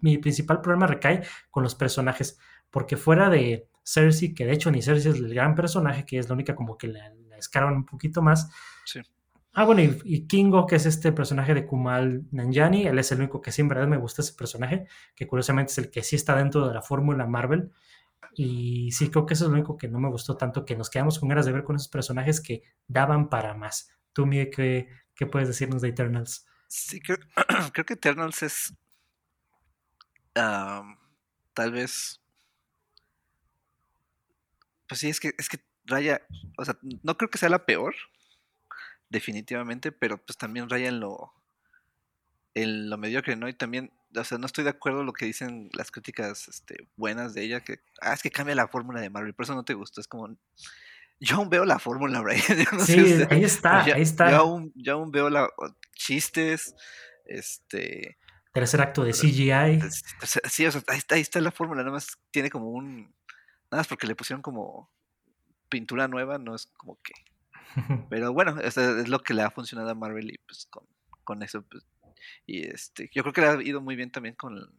mi principal problema recae con los personajes porque fuera de Cersei, que de hecho ni Cersei es el gran personaje, que es la única como que la, la escaron un poquito más. Sí. Ah, bueno, y, Kingo, que es este personaje de Kumal Nanjani, él es el único que sí en verdad me gusta ese personaje, que curiosamente es el que sí está dentro de la fórmula Marvel. Y sí, creo que eso es lo único que no me gustó tanto, que nos quedamos con ganas de ver con esos personajes que daban para más. Tú, Miguel, ¿qué, qué puedes decirnos de Eternals? Sí, creo, creo que Eternals es tal vez pues sí, es que, es que raya, o sea, no creo que sea la peor, definitivamente, pero pues también raya en lo, en lo mediocre, ¿no? Y también, o sea, no estoy de acuerdo con lo que dicen las críticas este, buenas de ella, que, ah, es que cambia la fórmula de Marvel, por eso no te gustó, es como, yo aún veo la fórmula, Brian. sí, ahí está, ahí está. Yo aún, yo aún veo la, chistes, este... Tercer acto de CGI. Sí, o sea, ahí está, ahí está la fórmula, nada más tiene como un Nada más porque le pusieron como pintura nueva, no es como que. Pero bueno, es, es lo que le ha funcionado a Marvel y pues con, con eso, pues. Y este, yo creo que le ha ido muy bien también con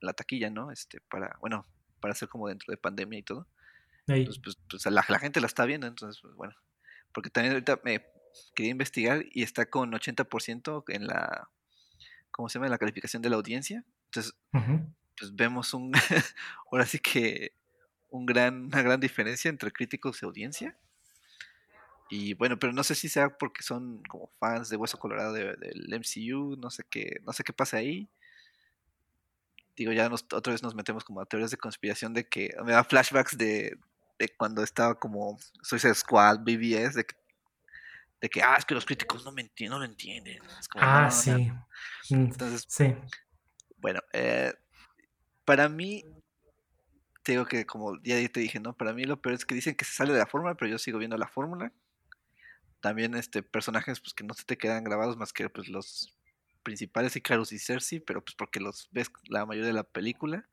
la taquilla, ¿no? Este, para, bueno, para hacer como dentro de pandemia y todo. Pues, pues, pues la, la, gente la está viendo, entonces, pues bueno. Porque también ahorita me quería investigar y está con 80% en la, ¿cómo se llama? En la calificación de la audiencia. Entonces, pues vemos un, ahora sí que un gran, una gran diferencia entre críticos y audiencia. Y bueno, pero no sé si sea porque son como fans de Hueso Colorado del MCU, no sé qué, no sé qué pasa ahí. Digo, ya otra vez nos metemos como a teorías de conspiración de que me da flashbacks de, de cuando estaba como Suicide Squad, BBS, de que, de que, ah, es que los críticos no me entienden, no lo entienden. ah, sí. Mm, Entonces, sí. Bueno, eh, para mí te digo que como ya te dije, ¿no? Para mí lo peor es que dicen que se sale de la fórmula, pero yo sigo viendo la fórmula. También este personajes pues que no se te quedan grabados más que pues los principales Icarus y Cersei, pero pues porque los ves la mayoría de la película.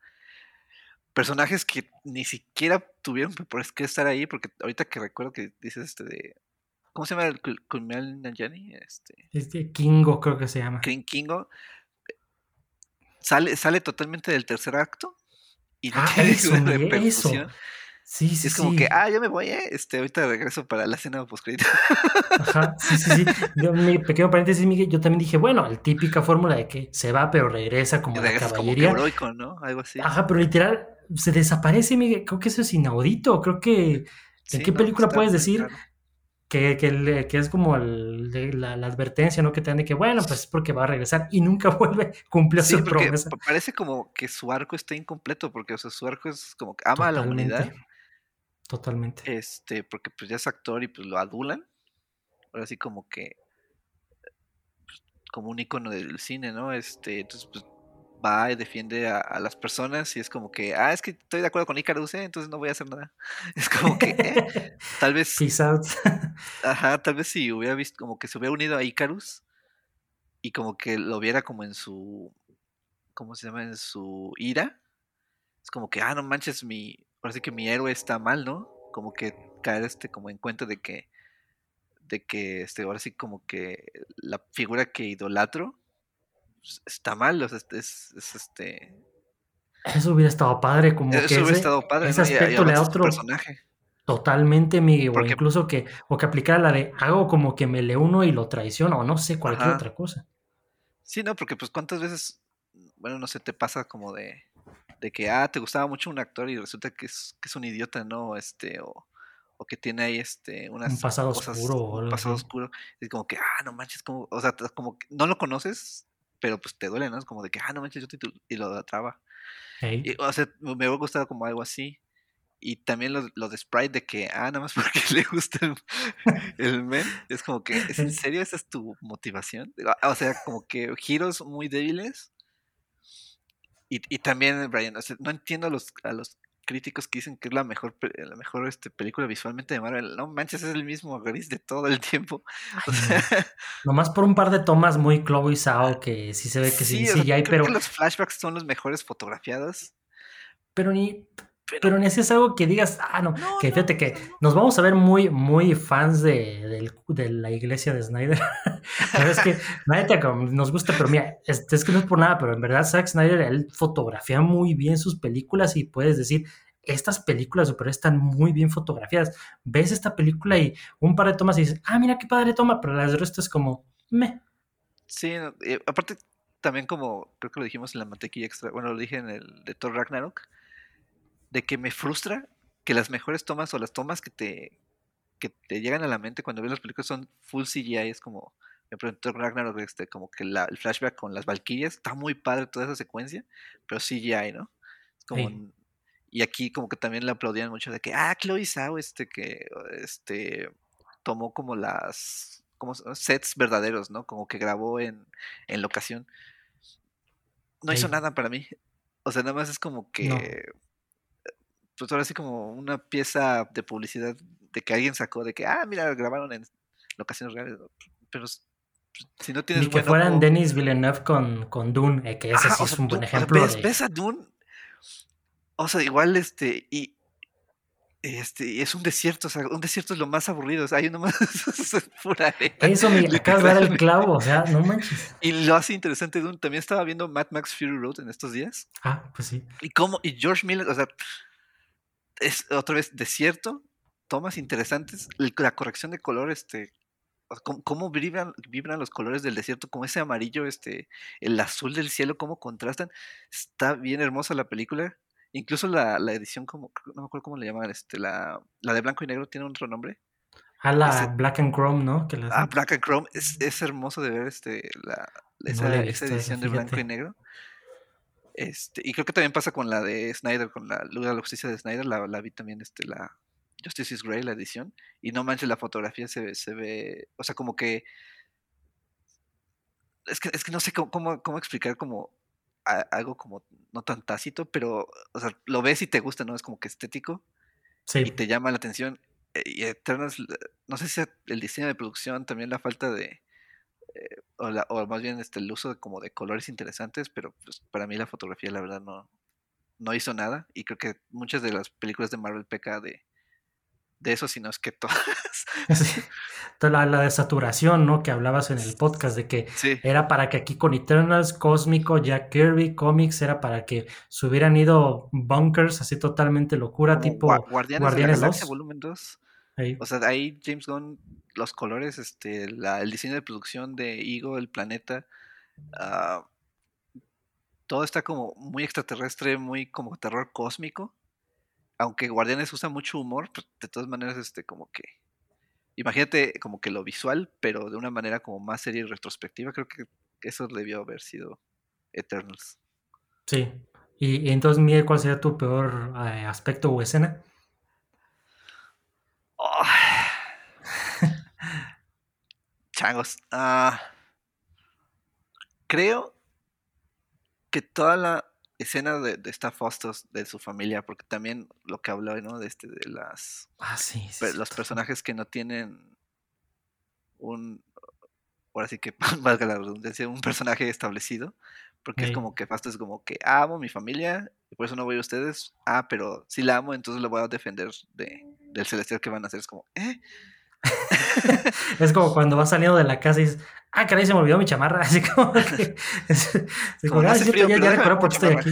Personajes que ni siquiera tuvieron por qué estar ahí, porque ahorita que recuerdo que dices este de ¿Cómo se llama el Kumail Nanjiani? Este, este Kingo creo que se llama. King Kingo. Sale, sale totalmente del tercer acto y no Ah, eso, ninguna Miguel, eso. repercusión. Sí, sí, Es como sí. que, ah, ya me voy, ¿eh? Este, ahorita regreso para la escena post Ajá, sí, sí, sí. Yo, mi pequeño paréntesis, Miguel, yo también dije, bueno, la típica fórmula de que se va pero regresa como la regresas como que caballería. heroico, ¿no? Algo así. Ajá, pero literal se desaparece, Miguel. Creo que eso es inaudito. Creo que ¿en Sí, qué no, película puedes decir. Que, que, es como el- de la, la advertencia, ¿no? Que te dan de que, bueno, pues es porque va a regresar y nunca vuelve, cumplió Sí, su promesa. pa- parece como que su arco está incompleto, porque, o sea, su arco es como que ama a la humanidad, Totalmente. Este, porque pues ya es actor y pues lo adulan. Ahora sí como que como un icono del cine, ¿no? Este, entonces pues va y defiende a, a las personas y es como que, ah, es que estoy de acuerdo con Icarus, ¿eh? entonces no voy a hacer nada. Es como que, eh, tal vez, Peace out. ajá, tal vez si hubiera visto, como que se hubiera unido a Icarus y como que lo viera como en su, ¿cómo se llama? En su ira. Es como que, ah, no manches, mi, ahora sí que mi héroe está mal, ¿no? Como que caer este, como en cuenta de que, de que, este, ahora sí como que la figura que idolatro está mal, o sea, es, es- es, este, Eso hubiera estado padre, como que eso hubiera ese, estado padre, ese ¿no? Y, y aspecto le da otro personaje. totalmente, Miguel, o incluso que, o que aplicara la de hago como que me le uno y lo traiciono, o no sé, cualquier ajá, otra cosa. sí, ¿no? Porque pues cuántas veces, bueno, no sé, te pasa como de, de que, ah, te gustaba mucho un actor y resulta que es, que es un idiota, ¿no? Este, o, o que tiene ahí, este, Un unas pasado cosas, oscuro un pasado así. oscuro. Es como que, ah, no manches, como, o sea, como que no lo conoces, pero pues te duele, ¿no? Es como de que, ah, no manches, yo te idol- idolatraba. Ey. Y, o sea, me hubiera gustado como algo así. Y también lo, lo de Sprite de que, ah, nada más porque le gusta el, el men. Es como que, ¿es en serio esa es tu motivación? Digo, O sea, como que giros muy débiles. Y, y también, Brian, o sea, no entiendo a los, a los críticos que dicen que es la mejor, la mejor este, película visualmente de Marvel. No manches, es el mismo gris de todo el tiempo. O sea. Nomás por un par de tomas muy Chloe Zhao que sí se ve que sí, sí, o sí sea, ya hay, creo pero, que los flashbacks son los mejores fotografiados. pero ni, Pero es algo que digas, ah, no, no, que fíjate que no. nos vamos a ver muy, muy fans de, de la iglesia de Snyder. Pero es que, neta, nos gusta, pero mira, es, es que no es por nada, pero en verdad Zack Snyder, él fotografía muy bien sus películas y puedes decir, estas películas de superhéroes están muy bien fotografiadas. Ves esta película y un par de tomas y dices, ah, mira qué padre toma, pero las resto es como, meh. Sí, eh, aparte también como creo que lo dijimos en la mantequilla extra, bueno, lo dije en el de Thor Ragnarok, de que me frustra que las mejores tomas o las tomas que te, que te llegan a la mente cuando ves las películas son full CGI, es como, me preguntó Ragnarok, este, como que la- el flashback con las Valkyrias, está muy padre toda esa secuencia, pero CGI, ¿no? Es como, y aquí como que también le aplaudían mucho de que, ah, Chloe Zhao, este, que, este, tomó como las, como sets verdaderos, ¿no? Como que grabó en, en locación. No hizo nada para mí. O sea, nada más es como No. Pues ahora sí como una pieza de publicidad de que alguien sacó de que, ah, mira, grabaron en locaciones reales. Pero pues, si no tienes Ni que fueran ojo, Denis Villeneuve con, con Dune, eh, que ese ajá, sí es sea, un buen o sea, ejemplo ves, de... ves a Dune, o sea, igual este, y este, y es un desierto, o sea, un desierto es lo más aburrido, o sea, hay nomás es pura arena, Eso, me acabas de dar el clavo, o sea, no manches. Y lo hace interesante Dune. También estaba viendo Mad Max Fury Road en estos días. Ah, pues sí. Y cómo, y George Miller, o sea, es otra vez desierto, tomas interesantes, la corrección de color, este, cómo, cómo vibran, vibran los colores del desierto, como ese amarillo, este, el azul del cielo, cómo contrastan. Está bien hermosa la película. Incluso la, la edición, como, no me acuerdo cómo le llaman, este, la, la de blanco y negro tiene otro nombre. A la Ese, Black and Chrome, ¿no? Que ah. Black and Chrome, es, es hermoso de ver este, la, esa, edición de blanco y negro. Este, y creo que también pasa con la de Snyder, con la Liga de la Justicia de Snyder, la, la vi también, este, la Justice is Grey, la edición, y no manches, la fotografía se ve, se ve, o sea, como que, es que, es que no sé cómo, cómo, cómo explicar como a- algo como no tan tácito, pero, o sea, lo ves y te gusta, ¿no? Es como que estético y Sí, te llama la atención. eh, Y Eternals, no sé si el diseño de producción, también la falta de, eh, o, la- o más bien este, el uso de, como de colores interesantes, pero pues, para mí la fotografía la verdad no, no hizo nada y creo que muchas de las películas de Marvel peca de, de eso, sino es que todas. La, la, de saturación, ¿no? Que hablabas en el podcast de que era para que aquí con Eternals, Cósmico, Jack Kirby, Comics, era para que se hubieran ido bunkers así totalmente locura, tipo Guardianes, de la Galaxia, volumen 2. O sea, ahí James Gunn, los colores, este, el diseño de producción de Ego, el planeta, uh, todo está como muy extraterrestre, muy como terror cósmico. Aunque Guardianes usa mucho humor, de todas maneras, este, como que. Imagínate como que lo visual, pero de una manera como más seria y retrospectiva. Creo que eso debió haber sido Eternals. Sí. Y, entonces, Miguel, ¿cuál sería tu peor eh, aspecto o escena? Changos. Ah, creo que toda la escena de, de esta Fostos, de su familia, porque también lo que habló, ¿no? De, este, de las... Ah, sí, los personajes que no tienen un... Ahora sí que valga la redundancia, un personaje establecido. Porque es como que Fastos es como que amo mi familia, y por eso no voy a ustedes. Ah, pero si la amo, entonces lo voy a defender de, del celestial que van a hacer. Es como, ¿eh? es como cuando vas saliendo de la casa y dices, ah, caray, se me olvidó mi chamarra. Así como que. como, ah, sí, ya, ya recuerdo por qué estoy aquí.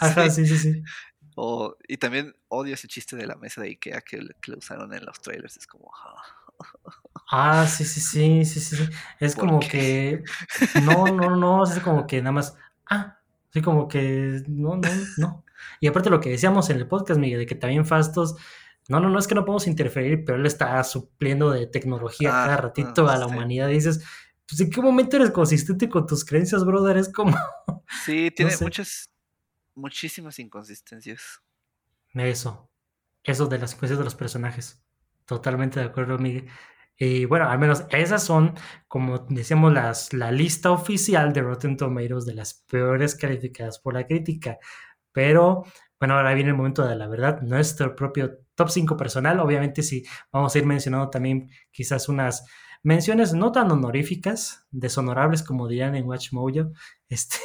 Ajá, sí, sí, sí. O, y también odio ese chiste de la mesa de Ikea que, que le usaron en los trailers. Es como. Ah, sí, sí, sí, sí, sí. Es como que. No, no, no. Es como que nada más. Ah, sí, como que. No, no, no. Y aparte lo que decíamos en el podcast, Miguel, de que también Fastos no, no, no es que no podemos interferir, pero él está supliendo de tecnología ah, cada ratito a la humanidad. Y dices, pues en qué momento eres consistente con tus creencias, brother. Es como. Sí, tiene muchas, muchísimas inconsistencias. Eso. Eso de las inconsistencias de los personajes. Totalmente de acuerdo, Miguel. Y bueno, al menos esas son, como decíamos, las, la lista oficial de Rotten Tomatoes de las peores calificadas por la crítica. Pero bueno, ahora viene el momento de la verdad, nuestro propio top 5 personal. Obviamente, sí, vamos a ir mencionando también quizás unas menciones no tan honoríficas, deshonorables, como dirían en Watch Mojo. Este,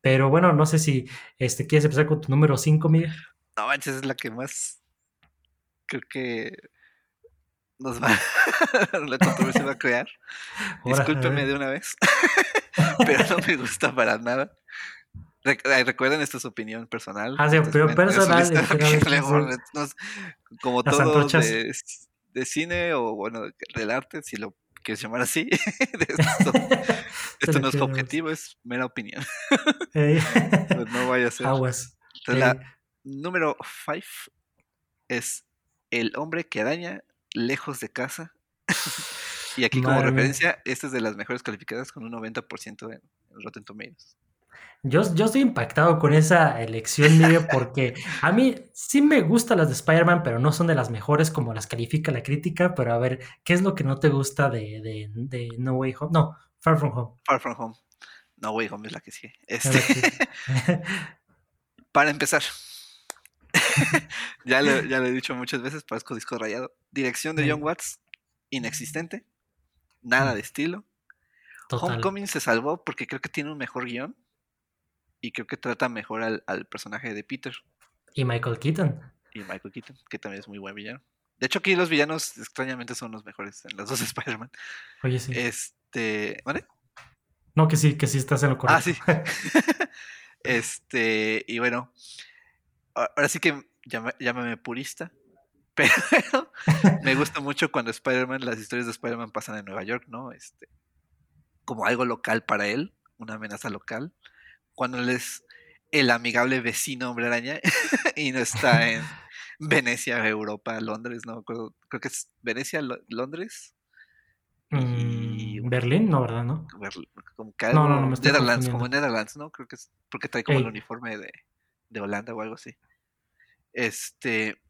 pero bueno, no sé si este, quieres empezar con tu número 5, Miguel. No manches, es la que más creo que nos va la controversia va a crear. Discúlpeme de una vez, pero no me gusta para nada. Recuerden, esta es opinión personal. Ah, sí, opinión personal. como todo de, de, cine o bueno, del arte, si lo quieres llamar así. esto, esto no es objetivo, es mera opinión. pues no vaya a ser. Aguas. Entonces, la número 5 es El hombre que araña lejos de casa. y aquí como referencia, esta es de las mejores calificadas con un 90% en, en Rotten Tomatoes. Yo, yo estoy impactado con esa elección, Miguel, porque a mí sí me gustan las de Spider-Man, pero no son de las mejores como las califica la crítica. Pero a ver, ¿qué es lo que no te gusta de, de, de No Way Home? No, Far From Home. Far From Home. No Way Home es la que sigue. Este... Para empezar, ya, lo, ya lo he dicho muchas veces, parezco disco rayado. Dirección de John Watts, inexistente. Nada de estilo. Homecoming se salvó porque creo que tiene un mejor guion y creo que trata mejor al, personaje de Peter. Y Michael Keaton. Y Michael Keaton, que también es muy buen villano. De hecho, aquí los villanos extrañamente son los mejores en las dos Spider-Man. Oye, sí. Este. ¿Vale? No, que sí, que sí estás en lo correcto. Ah, sí. este, y bueno. Ahora sí que llámame purista. Pero me gusta mucho cuando Spider-Man, las historias de Spider-Man pasan en Nueva York, ¿no? Este. Como algo local para él, una amenaza local cuando él es el amigable vecino hombre araña y no está en Venecia, Europa, Londres, no creo, creo que es Venecia, Londres. Mm, Berlín, no, ¿verdad? No, como no, no, no Netherlands, como Netherlands, ¿no? Creo que es porque trae como el uniforme de, de Holanda o algo así. Este.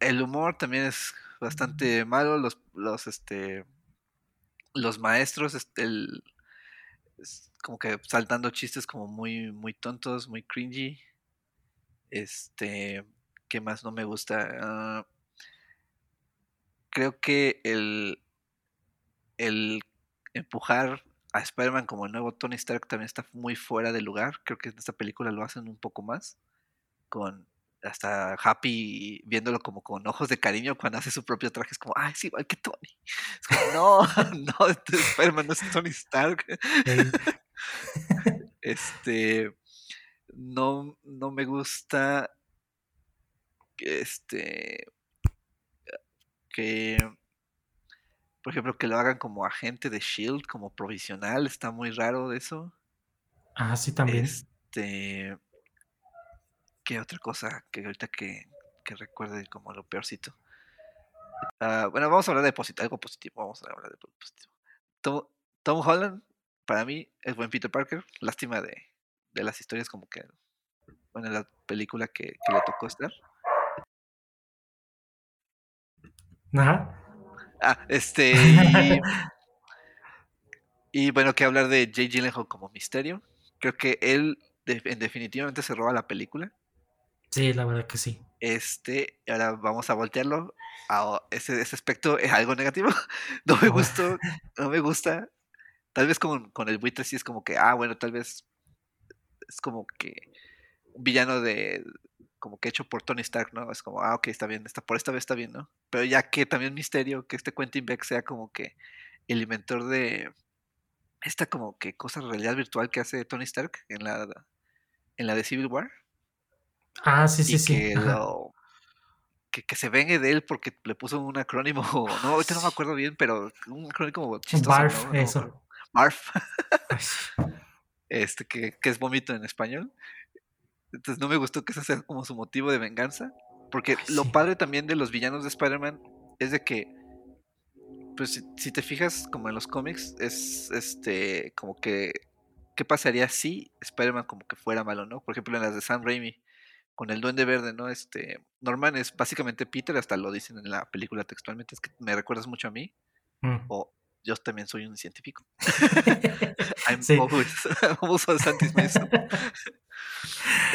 El humor también es bastante malo. Los, los, este. Los maestros, este, el, como que saltando chistes como muy, muy tontos, muy cringy. Este, ¿qué más no me gusta? Ah, creo que el, el empujar a Spider-Man como el nuevo Tony Stark también está muy fuera de lugar. Creo que en esta película lo hacen un poco más con hasta Happy viéndolo como con ojos de cariño cuando hace su propio traje. Es como, ay, es igual que Tony. Es como, no, no, Spider-Man no es Tony Stark. este, no, no me gusta este, que, por ejemplo, que lo hagan como agente de Shield, como provisional, está muy raro de eso. Ah, sí, también. Este, ¿qué otra cosa que ahorita que, que recuerde como lo peorcito? Ah, bueno, vamos a hablar de algo positivo. Vamos a hablar de positivo. Tom, Holland, para mí, es buen Peter Parker. Lástima de, de las historias como que, bueno, la película que, que le tocó estar. Ajá. Ah, este. Y, bueno, que hablar de Jay Gyllenhaal como misterio. Creo que él en definitivamente se roba la película. Sí, la verdad que sí. Este, ahora vamos a voltearlo. A ese, ese aspecto es algo negativo. No me gustó, no me gusta. Tal vez con, con el buitre sí es como que, ah, bueno, tal vez es como que un villano de, como que hecho por Tony Stark, ¿no? Es como, ah, ok, está bien, está, por esta vez está bien, ¿no? Pero ya que también misterio que este Quentin Beck sea como que el inventor de esta como que cosa de realidad virtual que hace Tony Stark en la, en la de Civil War. Ah, sí, sí, sí. Que, que, se vengue de él porque le puso un acrónimo, no, ahorita no me acuerdo bien, pero un acrónimo chistoso. Barf, eso. Barf. este, que, que es vómito en español. Entonces no me gustó que ese sea como su motivo de venganza. Porque lo padre también de los villanos de Spider-Man es de que, pues si, te fijas como en los cómics, es este, como que, ¿qué pasaría si Spider-Man como que fuera malo, no? Por ejemplo, en las de Sam Raimi, con el Duende Verde, ¿no? Este, Norman es básicamente Peter, hasta lo dicen en la película textualmente, es que me recuerdas mucho a mí. Mm. O yo también soy un científico. I'm sí. always,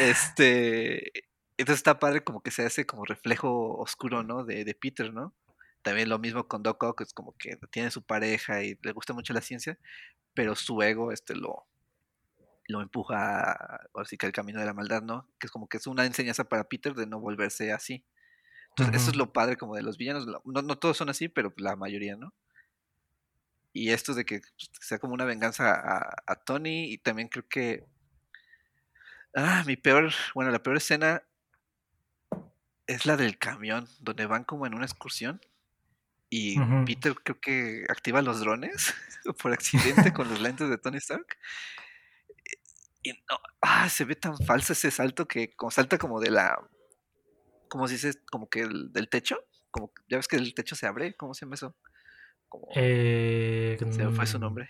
Este, entonces está padre como que se hace como reflejo oscuro, ¿no? De, de Peter, ¿no? También lo mismo con Doc Ock, es como que tiene su pareja y le gusta mucho la ciencia, pero su ego este, lo, lo empuja así que al camino de la maldad, ¿no? Que es como que es una enseñanza para Peter de no volverse así. Entonces, eso es lo padre como de los villanos. No, no todos son así, pero la mayoría, ¿no? Y esto de que pues, sea como una venganza a, a Tony y también creo que Ah, mi peor, bueno, la peor escena es la del camión, donde van como en una excursión y Peter creo que activa los drones por accidente con los lentes de Tony Stark. Y no, ah, se ve tan falso ese salto que como salta como de la, ¿cómo se dice? Como que del techo, como ya ves que el techo se abre, ¿cómo se llama eso? Como, eh, se me fue su nombre.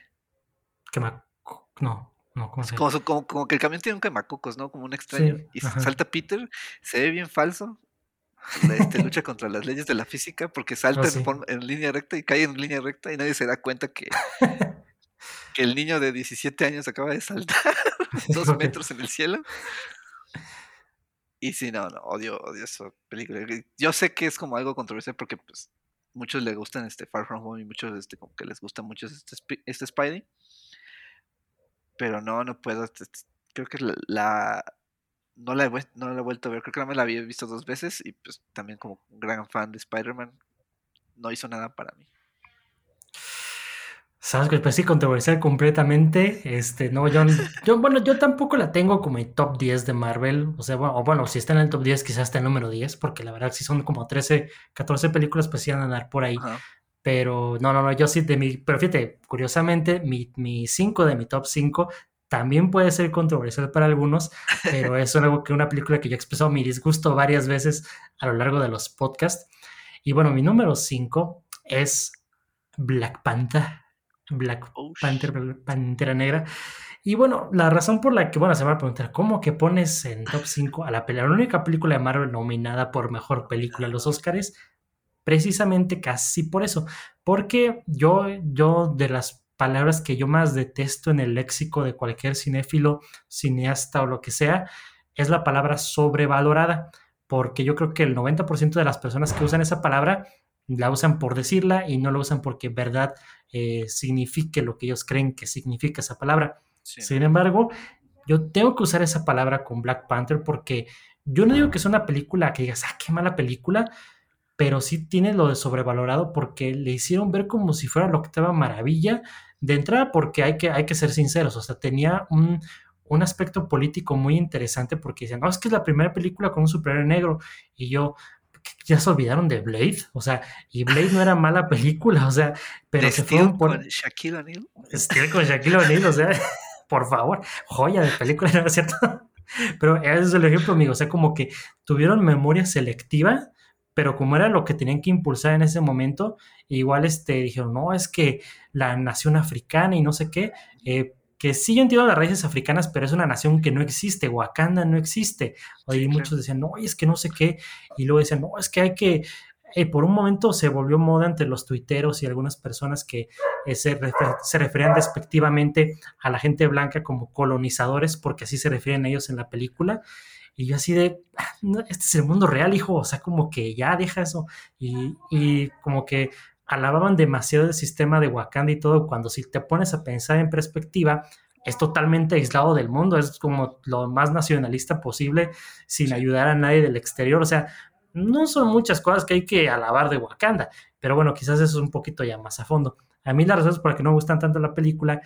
Que no. No, como, como, que el camión tiene un quemacocos, ¿no? Como un extraño. y salta Peter, se ve bien falso. Este, lucha contra las leyes de la física porque salta oh, en, línea recta y cae en línea recta y nadie se da cuenta que, que el niño de 17 años acaba de saltar dos metros en el cielo. Y sí, no, no, odio, odio esa película. Yo sé que es como algo controversial porque pues muchos les gustan este Far From Home y muchos este, como que les gusta mucho este, este Spidey pero no, no puedo. Creo que la, no, la he, no la he vuelto a ver, creo que no me la había visto dos veces y pues también como gran fan de Spider-Man, no hizo nada para mí. Sabes que pues sí, controversial completamente. Este, no, yo, yo, bueno, yo tampoco la tengo como el top 10 de Marvel. O sea, bueno, bueno, si está en el top 10, quizás está en el número 10, porque la verdad, si son como 13, 14 películas, pues sí van a andar por ahí. Pero no, no, no, yo sí de mi, pero fíjate, curiosamente, mi 5 de mi top 5 también puede ser controversial para algunos, pero es algo que una película que yo he expresado mi disgusto varias veces a lo largo de los podcasts. Y bueno, mi número 5 es Black Panther, Black oh, Panther, Pantera Negra. Y bueno, la razón por la que, bueno, se va a preguntar, ¿cómo que pones en top 5 a la película, la única película de Marvel nominada por mejor película a los Oscars? precisamente casi por eso, porque yo, yo de las palabras que yo más detesto en el léxico de cualquier cinéfilo, cineasta o lo que sea, es la palabra sobrevalorada, porque yo creo que el 90% de las personas que usan esa palabra la usan por decirla y no la usan porque verdad eh, signifique lo que ellos creen que significa esa palabra. Sin embargo, yo tengo que usar esa palabra con Black Panther porque yo no digo que es una película que digas, ah, qué mala película, pero sí tiene lo de sobrevalorado porque le hicieron ver como si fuera la octava maravilla de entrada porque hay que, hay que ser sinceros, o sea, tenía un, un aspecto político muy interesante porque dicen, no, es que es la primera película con un superhéroe negro y yo, ya se olvidaron de Blade, o sea, y Blade no era mala película, o sea, pero se fueron por... con Shaquille O'Neal. Steel con Shaquille O'Neal, o sea, por favor, joya de película, ¿no es cierto? Pero ese es el ejemplo, amigo, o sea, como que tuvieron memoria selectiva, pero como era lo que tenían que impulsar en ese momento, igual este, dijeron, no, es que la nación africana y no sé qué, eh, que sí yo entiendo las raíces africanas, pero es una nación que no existe, Wakanda no existe. y muchos decían, no, es que no sé qué, y luego decían, no, es que hay que, eh, por un momento se volvió moda entre los tuiteros y algunas personas que eh, se, se, referían despectivamente a la gente blanca como colonizadores, porque así se refieren ellos en la película. Y yo así de, ah, este es el mundo real, hijo, o sea, como que ya deja eso. Y, y como que alababan demasiado el sistema de Wakanda y todo, cuando si te pones a pensar en perspectiva, es totalmente aislado del mundo, es como lo más nacionalista posible, sin ayudar a nadie del exterior, o sea, no son muchas cosas que hay que alabar de Wakanda, pero bueno, quizás eso es un poquito ya más a fondo. A mí las razones por las que no me gustan tanto la película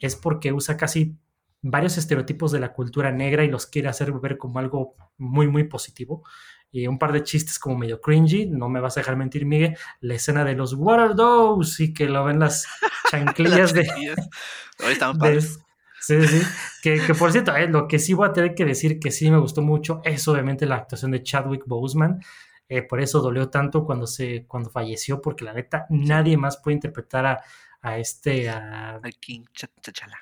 es porque usa casi varios estereotipos de la cultura negra y los quiere hacer ver como algo muy, muy positivo y un par de chistes como medio cringy, no me vas a dejar mentir, Miguel, la escena de los dogs y que lo ven las chanclillas de... Sí, sí, que, que por cierto, eh, lo que sí voy a tener que decir que sí me gustó mucho es obviamente la actuación de Chadwick Boseman, eh, por eso dolió tanto cuando, se, cuando falleció, porque la neta nadie más puede interpretar a, a este... A, King T'Challa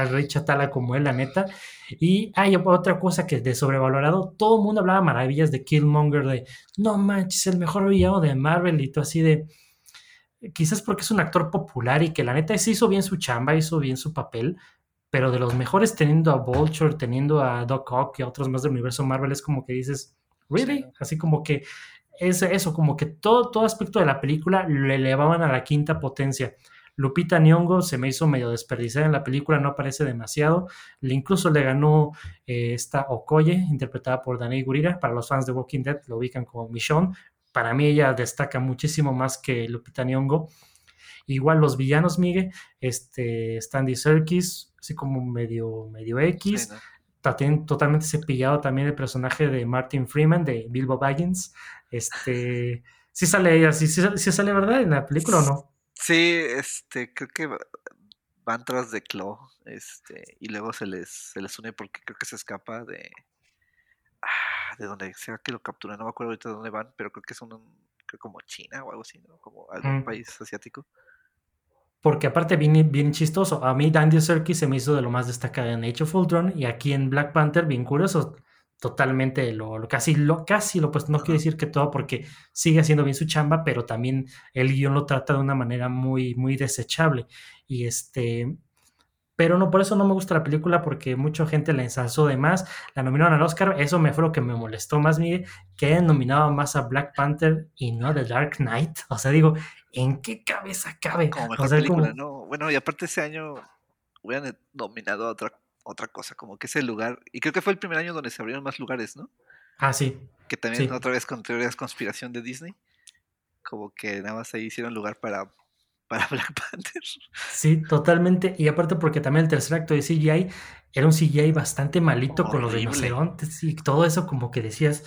al Rey Chatala como él, la neta. Y hay otra cosa que de sobrevalorado, todo el mundo hablaba maravillas de Killmonger, de no manches, el mejor villano de Marvel y todo así de. Quizás porque es un actor popular y que la neta se hizo bien su chamba, hizo bien su papel, pero de los mejores teniendo a Vulture, teniendo a Doc Ock y a otros más del universo Marvel, es como que dices, ¿really? Así como que es eso, como que todo, todo aspecto de la película le elevaban a la quinta potencia. Lupita Nyong'o se me hizo medio desperdiciada en la película, no aparece demasiado. Le incluso le ganó eh, esta Okoye, interpretada por Danae Gurira. Para los fans de Walking Dead lo ubican como Michonne. Para mí ella destaca muchísimo más que Lupita Nyong'o. Igual los villanos, Miguel, este, Standy Serkis, así como medio, medio X. Totalmente cepillado también el personaje de Martin Freeman, de Bilbo Baggins. Este, sí sale ella, sí, sí sale, ¿verdad? En la película o no? Sí, este, creo que van tras de Claw, este, y luego se les, se les une porque creo que se escapa de, ah, de donde sea que lo capturan, no me acuerdo ahorita de dónde van, pero creo que es un, creo como China o algo así, ¿no? Como algún país asiático. Porque aparte bien, bien chistoso, a mí Dandy Serkis se me hizo de lo más destacado en Age of Ultron y aquí en Black Panther bien curioso, totalmente lo, casi lo casi lo pues no quiere decir que todo porque sigue haciendo bien su chamba pero también el guion lo trata de una manera muy muy desechable. Y este pero no por eso no me gusta la película porque mucha gente la ensalzó de más la nominaron al Oscar. Eso me fue lo que me molestó más Miguel que hayan nominado más a Black Panther y no a The Dark Knight. O sea digo en qué cabeza cabe como mejor película no bueno y aparte ese año hubieran nominado a otra otra cosa, como que ese lugar, y creo que fue el primer año donde se abrieron más lugares, ¿no? Ah, sí. Que también otra vez con teorías conspiración de Disney, como que nada más ahí hicieron lugar para, para Black Panther. Sí, totalmente, y aparte porque también el tercer acto de CGI era un CGI bastante malito con los rinocerontes y todo eso como que decías,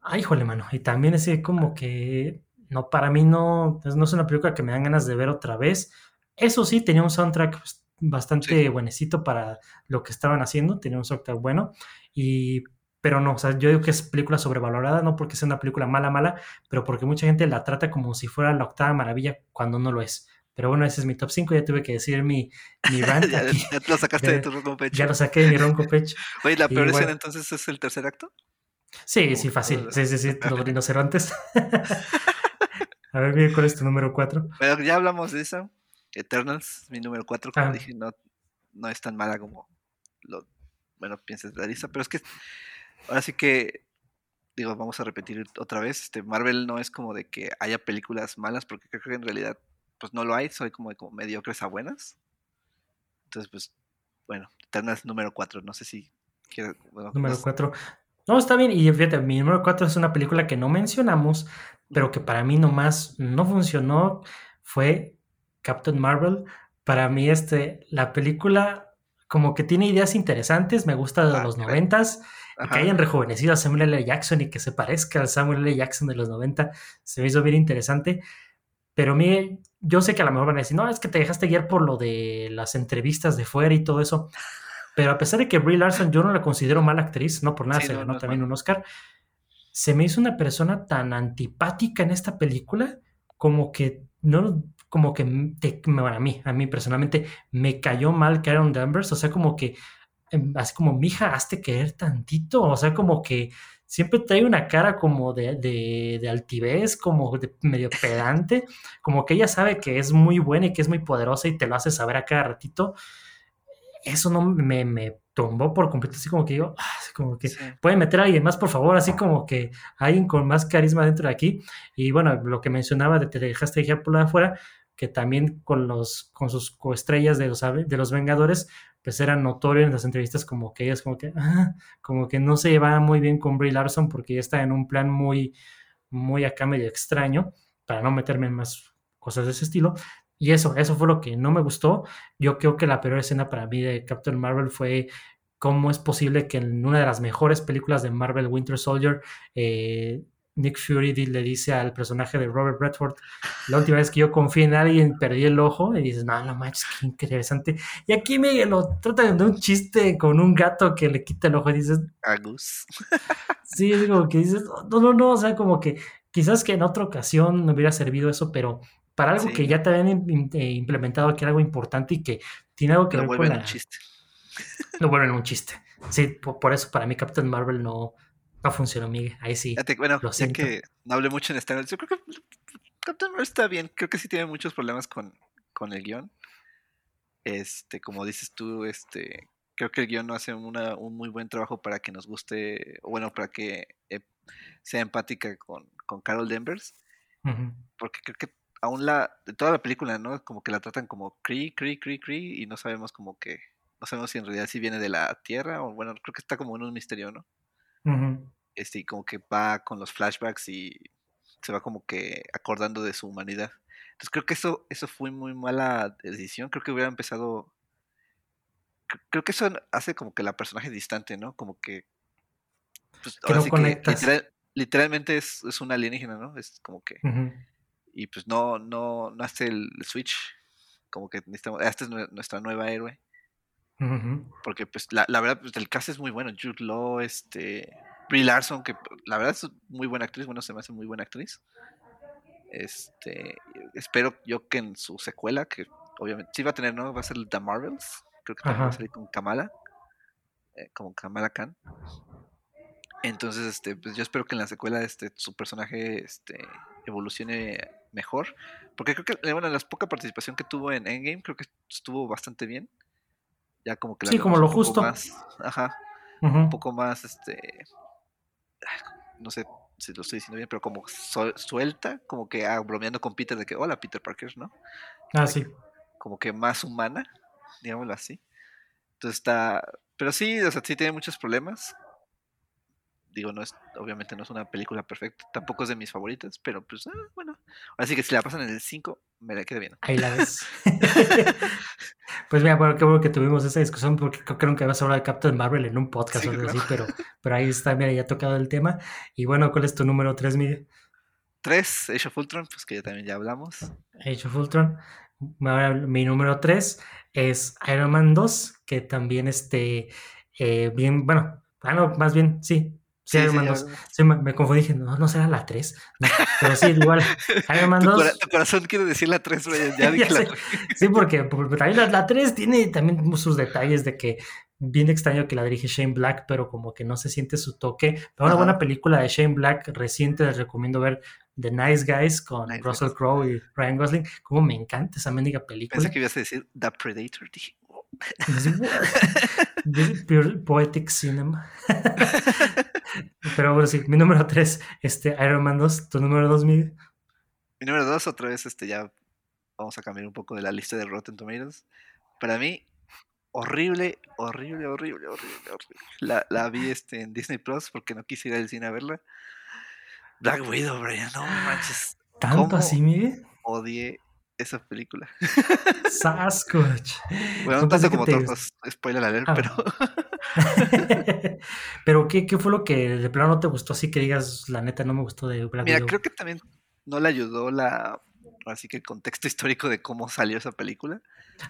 ay, jole, mano, y también ese como que, no, para mí no, no es una película que me dan ganas de ver otra vez. Eso sí, tenía un soundtrack bastante buenecito para lo que estaban haciendo, tenía un software bueno, y, pero no, o sea, yo digo que es película sobrevalorada, no porque sea una película mala, mala, pero porque mucha gente la trata como si fuera la octava maravilla cuando no lo es. Pero bueno, ese es mi top 5, ya tuve que decir mi, mi rant. ya, lo sacaste de tu ronco pecho. Ya lo saqué de mi ronco pecho. Oye, ¿la peor escena entonces es el tercer acto? Sí, sí, fácil. Sí, sí, sí, los rinocerontes. A ver, ¿cuál es tu número 4? Pero ya hablamos de eso. Eternals, mi número 4, como ah. dije, no, no es tan mala como lo, bueno, piensas la lista, pero es que ahora sí que, digo, vamos a repetir otra vez, este, Marvel no es como de que haya películas malas, porque creo que en realidad, pues no lo hay, soy como de como mediocres a buenas. Entonces, pues, bueno, Eternals número 4, no sé si número 4. No, está bien. Y fíjate, mi número 4 es una película que no mencionamos, pero que para mí nomás no funcionó. Fue Captain Marvel. Para mí, este, la película como que tiene ideas interesantes, me gusta de Ah, los noventas, que hayan rejuvenecido a Samuel L. Jackson y que se parezca al Samuel L. Jackson de los 90, se me hizo bien interesante. Pero a mí, yo sé que a lo mejor van a decir, no, es que te dejaste guiar por lo de las entrevistas de fuera y todo eso. Pero a pesar de que Brie Larson yo no la considero mala actriz, no por nada Sí, se no, ganó no es también un Oscar, se me hizo una persona tan antipática en esta película como que no como que te, bueno, a mí, a mí personalmente me cayó mal Karen Danvers, o sea, como que em, así como, mija, hazte querer tantito, o sea, como que siempre trae una cara como de, de, de altivez, como de medio pedante, como que ella sabe que es muy buena y que es muy poderosa y te lo hace saber a cada ratito. Eso no me, me tumbó por completo, así como que yo, ah, así como que Sí. puede meter a alguien más, por favor, así como que alguien con más carisma dentro de aquí. Y bueno, lo que mencionaba de te dejaste guiar por la de afuera, que también con los con sus coestrellas de los, de los Vengadores, pues era notorio en las entrevistas como que ellas como que, ah, como que no se llevaba muy bien con Brie Larson porque ella está en un plan muy, muy acá medio extraño, para no meterme en más cosas de ese estilo. Y eso, eso fue lo que no me gustó. Yo creo que la peor escena para mí de Captain Marvel fue cómo es posible que en una de las mejores películas de Marvel, Winter Soldier, eh, Nick Fury le dice al personaje de Robert Redford, la última vez que yo confié en alguien perdí el ojo, y dices, no, no manches, qué interesante. Y aquí me lo tratan de un chiste con un gato que le quita el ojo y dices, Agus. sí, es como que dices, no, no, no, o sea, como que quizás que en otra ocasión me hubiera servido eso, pero para algo Sí, que ya te habían eh, implementado, que era algo importante y que tiene algo que Lo ver con vuelven la... un chiste. Lo vuelven un chiste. Sí, por, por, eso para mí Captain Marvel no, no funcionó, Miguel. Ahí sí, bueno, lo ya que no hablé mucho en Star yo creo que Captain Marvel está bien. Creo que sí tiene muchos problemas con, con el guion. Este, como dices tú, este, creo que el guion no hace una, un muy buen trabajo para que nos guste, bueno, para que eh, sea empática con, con Carol Danvers. Uh -huh. Porque creo que aún la, de toda la película, ¿no? Como que la tratan como Cree, Cree, Cree, Cree, y no sabemos como que, no sabemos si en realidad si viene de la Tierra, o bueno, creo que está como en un misterio, ¿no? Uh -huh. Este, y como que va con los flashbacks y se va como que acordando de su humanidad. Entonces creo que eso, eso fue muy mala decisión. Creo que hubiera empezado. Creo que eso hace como que la personaje distante, ¿no? Como que. Pues, que no sí conectas. Que literal, literalmente es, es, una alienígena, ¿no? Es como que. Uh -huh. Y pues no, no, no hace el switch. Como que necesitamos. Esta es nuestra nueva héroe. Uh -huh. Porque, pues, la, la verdad, pues, el cast es muy bueno. Jude Law, este. Brie Larson, que la verdad es muy buena actriz, bueno, se me hace muy buena actriz. Este, espero yo que en su secuela, que obviamente sí va a tener, ¿no? Va a ser The Marvels, creo que también Ajá. va a salir con Kamala, eh, como Kamala Khan. Entonces, este, pues yo espero que en la secuela este, su personaje este, evolucione mejor. Porque creo que, bueno, la poca participación que tuvo en Endgame, creo que estuvo bastante bien. Ya como que la sí, como lo justo. Más, ajá. Uh -huh. Un poco más, este, no sé si lo estoy diciendo bien, pero como suelta, como que ah, bromeando con Peter de que, hola Peter Parker, ¿no? Ah, sí. Como que más humana, digámoslo así. Entonces está, pero sí, o sea, sí tiene muchos problemas. Digo, no es, obviamente no es una película perfecta, tampoco es de mis favoritas, pero pues, ah, bueno. Ahora sí que si la pasan en el 5, me la queda bien. Ahí la ves. pues mira, bueno, qué bueno que tuvimos esa discusión, porque creo que vas a hablar de Captain Marvel en un podcast Sí, o algo claro. así, pero, pero ahí está, mira, ya ha tocado el tema. Y bueno, ¿cuál es tu número 3, Miguel? 3, Age of Ultron, pues que ya también ya hablamos. Age of Ultron. Mi número 3 es Iron Man 2, que también este, eh, bien, bueno, ah, no, más bien, sí, Sí, Iron Man 2. Sí, me, me, confundí, dije, no, no será la 3. No, pero sí, igual, Iron Man tu 2. Cora, tu corazón quiere decir la 3, Brian, ya la. Sí, porque, porque también la, la, 3 tiene también sus detalles de que bien extraño que la dirige Shane Black, pero como que no se siente su toque. Pero una buena película de Shane Black reciente, les recomiendo ver The Nice Guys con Nice Russell. Crowe y Ryan Gosling. Como me encanta esa mendiga película. Pensé que ibas a decir The Predator, dije. Oh. Poetic Cinema. Pero bueno, sí, mi número 3, este, Iron Man 2, tu número 2, Miguel. Mi número 2, otra vez, este, ya vamos a cambiar un poco de la lista de Rotten Tomatoes. Para mí, horrible, horrible, horrible, horrible, horrible. La, la vi este, en Disney Plus porque no quise ir al cine a verla. Black Widow, Brian, no manches. ¿Tanto así, Miguel? Odié esa película. Sasquatch. Bueno, no tanto como todos, spoiler alert, Ah. pero Pero ¿qué, ¿qué fue lo que de plano no te gustó? Así que digas, la neta, no me gustó de Black mira, creo que también no le ayudó la, así que el contexto histórico de cómo salió esa película.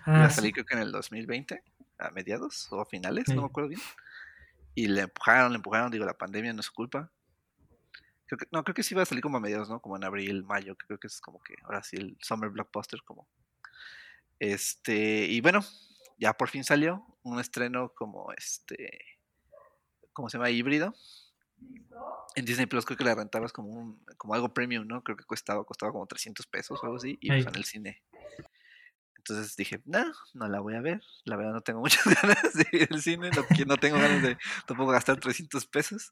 Ah, Iba a sí. creo que en el 2020, a mediados o a finales, Sí. no me acuerdo bien. Y le empujaron, le empujaron, digo, la pandemia no es su culpa. Creo que, no, creo que sí iba a salir como a mediados, ¿no? Como en abril, mayo, que creo que es como que ahora sí el Summer Blockbuster, como. Este, y bueno, ya por fin salió un estreno como este, ¿cómo se llama? Híbrido. En Disney Plus creo que la rentabas como un, como algo premium, ¿no? Creo que costaba, costaba como 300 pesos o algo así, y pues en el cine. Entonces dije, no, no la voy a ver. La verdad no tengo muchas ganas de ir al cine, no, no tengo ganas de tampoco gastar 300 pesos.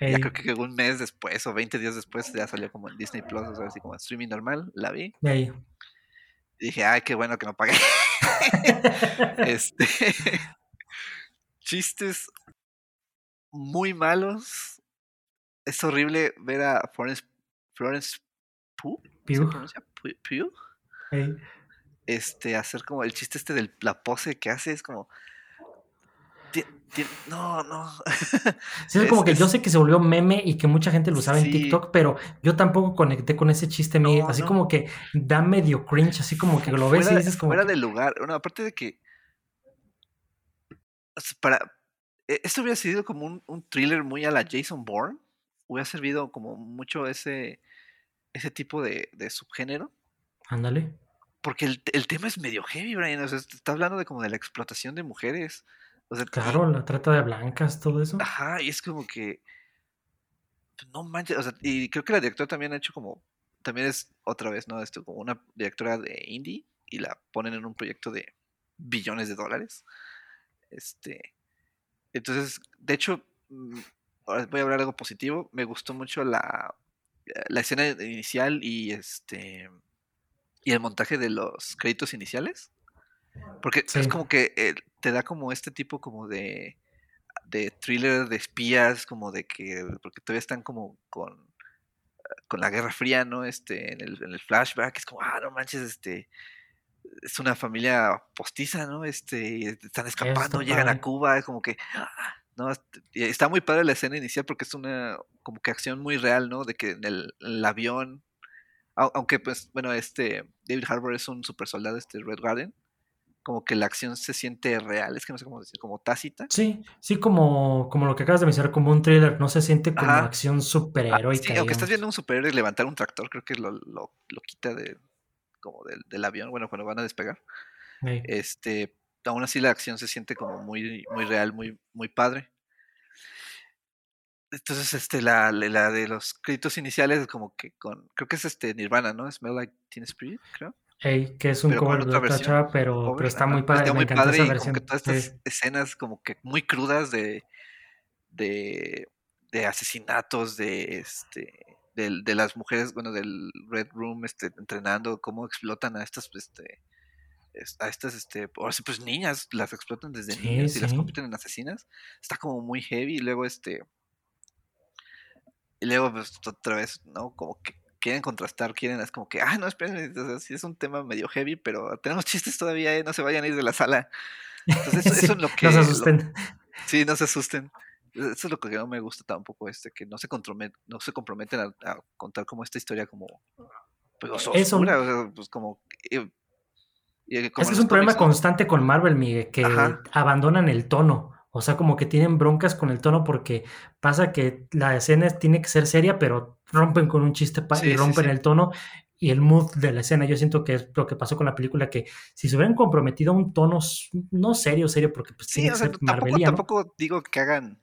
Ya Ey, creo que un mes después o 20 días después ya salió como en Disney Plus, o sea, así como en streaming normal, la vi. ey. Y dije, ay, qué bueno que no pagué. este, chistes muy malos. Es horrible ver a Florence, Florence Pugh, ¿se Pugh. pronuncia? Pugh-. Este, hacer como el chiste este de la pose que hace, es como... ti- ti- No, no. Sí, es como Es- que yo sé que se volvió meme y que mucha gente lo usaba en. TikTok, pero yo tampoco conecté con ese chiste, así no. como que da medio cringe, así como que lo ves y dices como fuera que- del lugar. Bueno, aparte de que. Para. e- Esto hubiera sido como un, un thriller muy a la Jason Bourne. Hubiera servido como mucho ese. Ese tipo de, de subgénero. Ándale. Porque el, el tema es medio heavy, Brian. O sea, está hablando de como de la explotación de mujeres. O sea, Claro, la trata de blancas, todo eso. Ajá, y es como que. pues, No manches, o sea, y creo que la directora también ha hecho como. También es otra vez, ¿no? Esto, como una directora de indie y la ponen en un proyecto de billones de dólares. Este. Entonces, de hecho, mm, ahora voy a hablar de algo positivo. Me gustó mucho la, eh, la escena inicial y este. Y el montaje de los créditos iniciales. Porque es como que eh, te da como este tipo como de de thriller de espías, como de que, porque todavía están como con, con la Guerra Fría, ¿no? Este, en el, en el flashback, es como, ah, no manches, este, es una familia postiza, ¿no? Este, y están escapando, llegan padre. a Cuba, es como que, ah, no, está muy padre la escena inicial porque es una, como que acción muy real, ¿no? De que en el, en el avión, aunque pues, bueno, este, David Harbour es un super soldado, este Red Guardian, como que la acción se siente real, es que no sé cómo decir, como tácita. Sí, sí, como, como lo que acabas de mencionar, como un thriller, no se siente como Ajá. acción Ah, superheroica. sí, aunque estás viendo un superhéroe levantar un tractor, creo que lo, lo, lo quita de, como del, del avión, bueno, cuando van a despegar. Este, aún así la acción se siente como muy, muy real, muy, muy padre. Entonces, este, la, la de los créditos iniciales, como que con, creo que es este Nirvana, ¿no? Smell Like Teen Spirit, creo. Ey, que es un Pero cover de otra versión, chava, pero, pero está muy padre, está muy padre y como que todas estas Sí. escenas como que muy crudas de, de, de asesinatos, de este, de, de las mujeres, bueno, del Red Room, este, entrenando, cómo explotan a estas, este, es- a estas, este, ahora sí, pues niñas, las explotan desde Sí, niñas y las convierten en asesinas, está como muy heavy, y luego este, y luego pues otra vez, ¿no? Como que quieren contrastar, quieren, es como que, ah, no, espérenme, o sea, sí es un tema medio heavy, pero tenemos chistes todavía, ¿eh? no se vayan a ir de la sala. Entonces, eso, Sí, eso es lo que... no se lo- asusten. sí, no se asusten. Eso es lo que no me gusta tampoco, este, que no se, contromet- no se comprometen a, a contar como esta historia como pues, Eso- o sea, pues como... eh, Es que es un problema constante con Marvel, Miguel, que Ajá. abandonan el tono. O sea, como que tienen broncas con el tono porque pasa que la escena tiene que ser seria, pero rompen con un chiste Sí, y sí, rompen sí. el tono y el mood de la escena. Yo siento que es lo que pasó con la película, que si se hubieran comprometido a un tono no serio, serio, porque pues Sí, tiene o que ser tampoco, tampoco digo que hagan,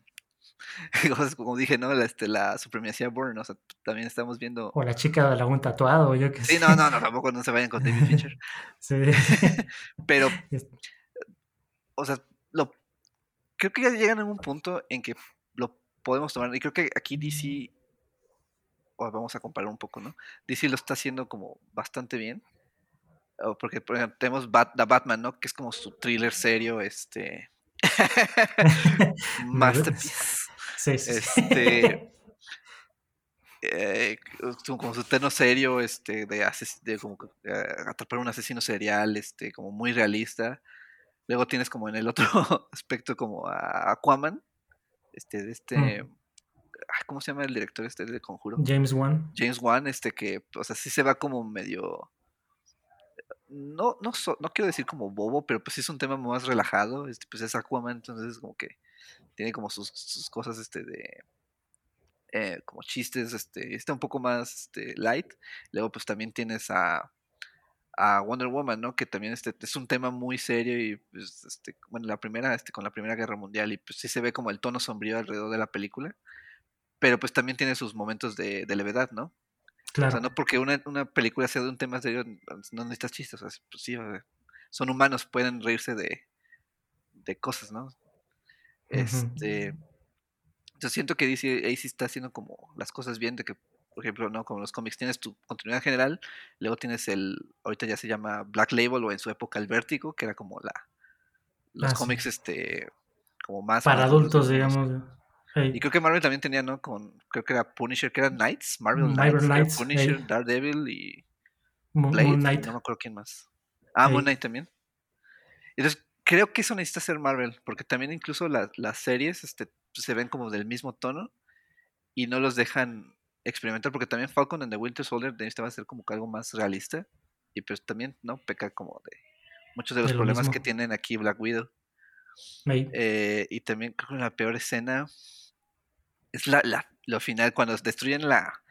cosas como dije, ¿no? La, este, la supremacía Bourne, o sea, también estamos viendo... O la chica de algún tatuado, o yo qué Sí, sé. no, no, no, tampoco no se vayan con David Fincher. Sí. Pero, o sea, lo, creo que ya llegan a un punto en que lo podemos tomar. Y creo que aquí DC, vamos a comparar un poco, ¿no? DC lo está haciendo como bastante bien. porque por ejemplo, tenemos The Batman, ¿no? Que es como su thriller serio, este. Masterpiece. Sí, sí. Este. Eh, como su tono serio, este, de, de como eh, atrapar un asesino serial, este, como muy realista. Luego tienes como en el otro aspecto como a Aquaman, este, de este, mm. ¿cómo se llama el director este de Conjuro? James Wan. James Wan, este que, o sea, sí se va como medio, no, no, no quiero decir como bobo, pero pues sí es un tema más relajado, este, pues es Aquaman, entonces como que tiene como sus, sus cosas, este, de, eh, como chistes, este, está un poco más este, light. Luego pues también tienes a, a Wonder Woman, ¿no? Que también este, es un tema muy serio y pues, este, bueno, la primera, este, con la Primera Guerra Mundial y pues sí se ve como el tono sombrío alrededor de la película, pero pues también tiene sus momentos de, levedad, ¿no? Claro. O sea, no porque una, una, película sea de un tema serio, no necesitas chistes, o sea, pues sí, son humanos, pueden reírse de, de cosas, ¿no? Este... Yo siento que DC ahí sí está haciendo como las cosas bien, de que, por ejemplo, ¿no? Como los cómics tienes tu continuidad general, luego tienes el, ahorita ya se llama Black Label o en su época el Vértigo, que era como la, los ah, cómics, este, como más... Para adultos, digamos. Y creo que Marvel también tenía, ¿no? Con, creo que era Punisher, que era Knights, Marvel Knights, Punisher, Daredevil y Blade, Moon Knight. no me acuerdo quién más. Ah, Moon Knight también. Entonces, creo que eso necesita ser Marvel, porque también incluso las series, este, se ven como del mismo tono y no los dejan experimentar porque también Falcon en The Winter Soldier necesitaba ser como algo más realista y pues también no peca como de muchos de los problemas que tienen aquí Black Widow. Eh, y también creo que la peor escena es la, la, lo final cuando destruyen la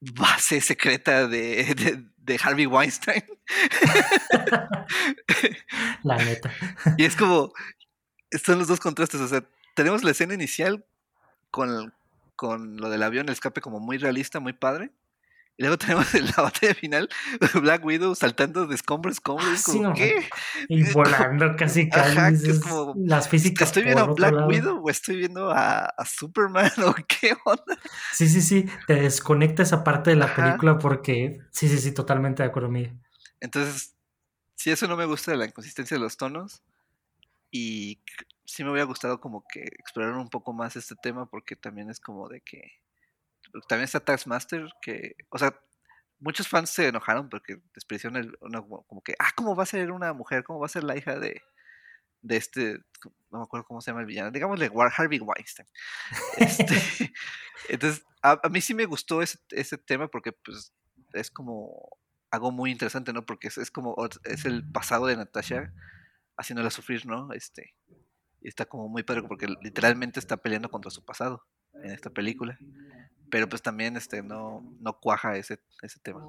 base secreta de, de, Harvey Weinstein. La neta. Y es como son los dos contrastes o sea tenemos la escena inicial con, con lo del avión, el escape como muy realista, muy padre. Y luego tenemos la batalla final, Black Widow saltando de escombro a escombro. Ah, ¿qué? Y volando casi casi. las físicas. ¿Estoy viendo a Black Widow o estoy viendo a, Superman o qué onda? Sí, sí, sí. Te desconecta esa parte de la película porque. Sí, sí, sí, totalmente de acuerdo, Miguel. Entonces, si eso no me gusta de la inconsistencia de los tonos. Y sí me hubiera gustado como que explorar un poco más este tema porque también es como de que también está Taskmaster que, o sea, muchos fans se enojaron porque despreciaron el, como que, ah, ¿cómo va a ser una mujer? ¿Cómo va a ser la hija de, de este, no me acuerdo cómo se llama el villano, digámosle Harvey Weinstein. Este, entonces, a, mí sí me gustó ese, ese tema porque pues es como algo muy interesante, ¿no? Porque es, es como, es el pasado de Natasha haciéndola sufrir, ¿no? Este, y está como muy padre porque literalmente está peleando contra su pasado en esta película. Pero pues también este no, no cuaja ese, ese tema.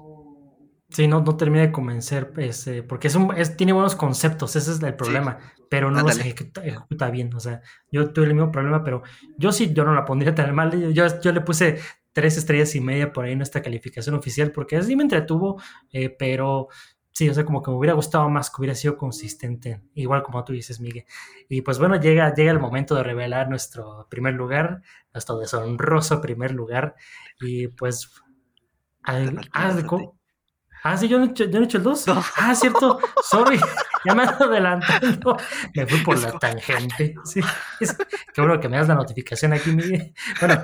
Sí, no, no termina de convencer, ese, porque es un, es, tiene buenos conceptos, ese es el problema, pero no los ejecuta, bien. O sea, yo tuve el mismo problema, pero yo sí, yo no la pondría tan mal. Yo, yo le puse tres estrellas y media por ahí en esta calificación oficial, porque sí me entretuvo, eh, pero sí, o sea, como que me hubiera gustado más, que hubiera sido consistente, igual como tú dices, Miguel. Y pues bueno, llega, llega el momento de revelar nuestro primer lugar, nuestro deshonroso primer lugar. Y pues. ah, sí, yo no, he hecho, yo no he hecho el 2. Ah, cierto, sorry, ya me ando adelantando. Me fui por la tangente. Sí, qué bueno que me das la notificación aquí, Miguel. Bueno,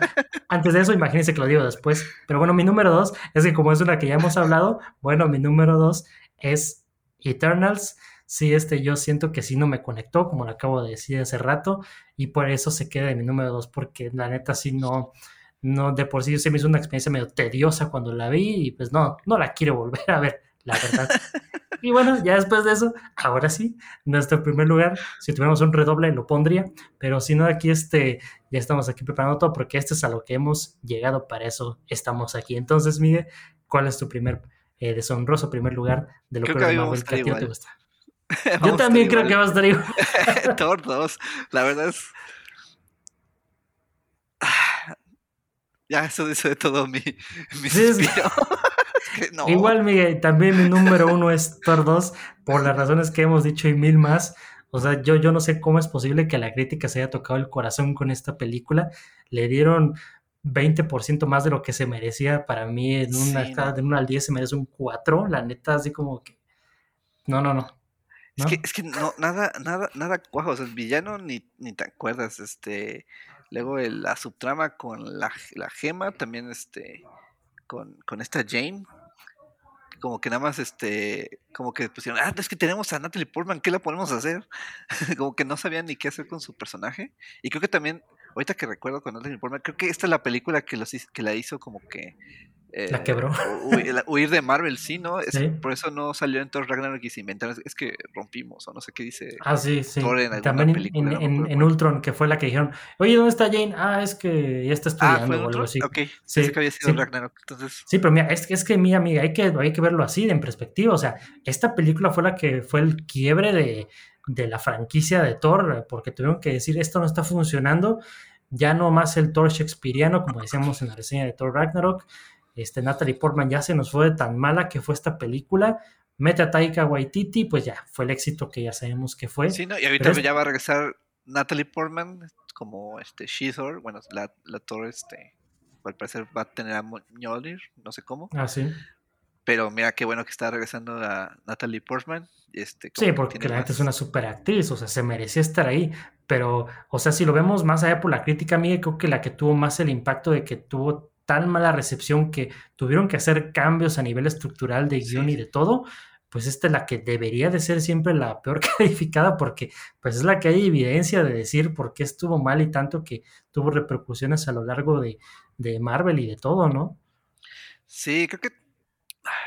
antes de eso, imagínense que lo digo después. Pero bueno, mi número 2 es que, como es una que ya hemos hablado, bueno, mi número 2 es Eternals. Sí, este yo siento que sí no me conectó, como lo acabo de decir hace rato, y por eso se queda en mi número 2, porque la neta sí no, no, de por sí se me hizo una experiencia medio tediosa cuando la vi, y pues no, no la quiero volver a ver, la verdad. y bueno, ya después de eso, ahora sí, nuestro primer lugar, si tuviéramos un redoble lo pondría, pero si no, aquí este, ya estamos aquí preparando todo, porque este es a lo que hemos llegado, para eso estamos aquí. Entonces, Miguel, ¿cuál es tu primer eh, deshonroso primer lugar de lo que, Marvel que a ti te gusta. Yo también creo que va a estar igual. Thor 2, la verdad es. Ya, eso dice de todo mi, mi Igual, Miguel, también mi número uno es Thor 2, por las razones que hemos dicho y mil más. O sea, yo, yo no sé cómo es posible que la crítica se haya tocado el corazón con esta película. Le dieron 20% más de lo que se merecía. Para mí, en una escala de 1 al 10 se merece un 4. La neta, así como que No, no, no. Es que, es que no, nada, nada, nada cuajo. O sea, el villano ni, ni te acuerdas. Este. Luego la subtrama con la, la gema, también este. Con, con esta Jane, como que nada más este, como que pusieron, ah, es que tenemos a Natalie Portman, ¿qué la podemos hacer? como que no sabían ni qué hacer con su personaje. Y creo que también, ahorita que recuerdo con Natalie Portman, creo que esta es la película que, los, que la hizo como que la quebró. Eh, huir, de Marvel, sí, ¿no? Es, Por eso no salió en Thor Ragnarok y se inventaron. Es que rompimos, o no sé qué dice. Ah, sí, sí. También en, en, Ultron, que fue la que dijeron, oye, ¿dónde está Jane? Ah, es que ya está estudiando ah, ¿fue o algo así. Ok, sí, que había sido Ragnarok. Entonces... Sí, pero mira, es, es que, mi amiga, hay que, hay que verlo así, en perspectiva. O sea, esta película fue la que fue el quiebre de, de la franquicia de Thor, porque tuvieron que decir, esto no está funcionando. Ya no más el Thor Shakespeareano, como decíamos en la reseña de Thor Ragnarok este, Natalie Portman ya se nos fue tan mala que fue esta película. Mete a Taika Waititi, pues ya fue el éxito que ya sabemos que fue. Sí, ¿no? y ahorita ya va a regresar Natalie Portman como este She-Thor, bueno, la, la Thor, este, al parecer va a tener a Mjolnir, no sé cómo. Ah, sí. Pero mira qué bueno que está regresando a Natalie Portman. Este, sí, porque la gente es una super actriz, o sea, se merecía estar ahí. Pero, o sea, si lo vemos más allá por la crítica, a mí creo que la que tuvo más el impacto de que tuvo tan mala recepción que tuvieron que hacer cambios a nivel estructural de guion y de todo, pues esta es la que debería de ser siempre la peor calificada porque pues es la que hay evidencia de decir por qué estuvo mal y tanto que tuvo repercusiones a lo largo de, Marvel y de todo, ¿no? Sí, creo que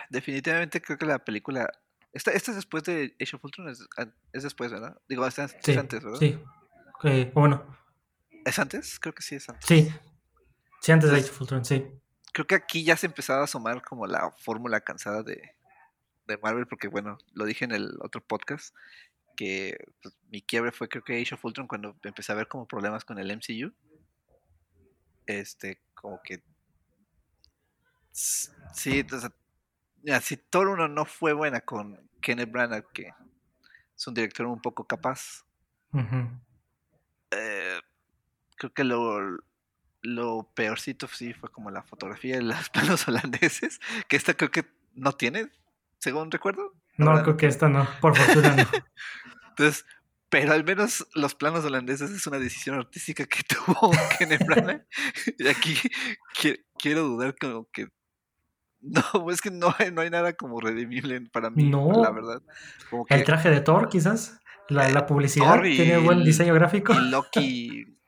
definitivamente creo que la película... Esta, esta es después de Age of Ultron, es, después, ¿verdad? Digo, es, antes, ¿verdad? Sí, bueno. ¿Es antes? Creo que sí es antes. Sí, Sí, antes de Age of Ultron, sí. Creo que aquí ya se empezaba a asomar como la fórmula cansada de, Marvel, porque bueno, lo dije en el otro podcast, que pues, mi quiebre fue creo que Age of Ultron cuando empecé a ver como problemas con el MCU. Este, como que... Sí, entonces, si Thor 1 no fue buena con Kenneth Branagh, que es un director un poco capaz, eh, creo que lo, lo peorcito sí fue como la fotografía de los planos holandeses, que esta creo que no tiene, según recuerdo. No, creo que esta no, por fortuna no. Entonces, pero al menos los planos holandeses es una decisión artística que tuvo Kenneth Branagh. y aquí quiero dudar como que no, es que no hay, no hay nada como redimible para mí, la verdad. El traje de Thor, quizás. La, la publicidad tiene buen diseño gráfico. Y Loki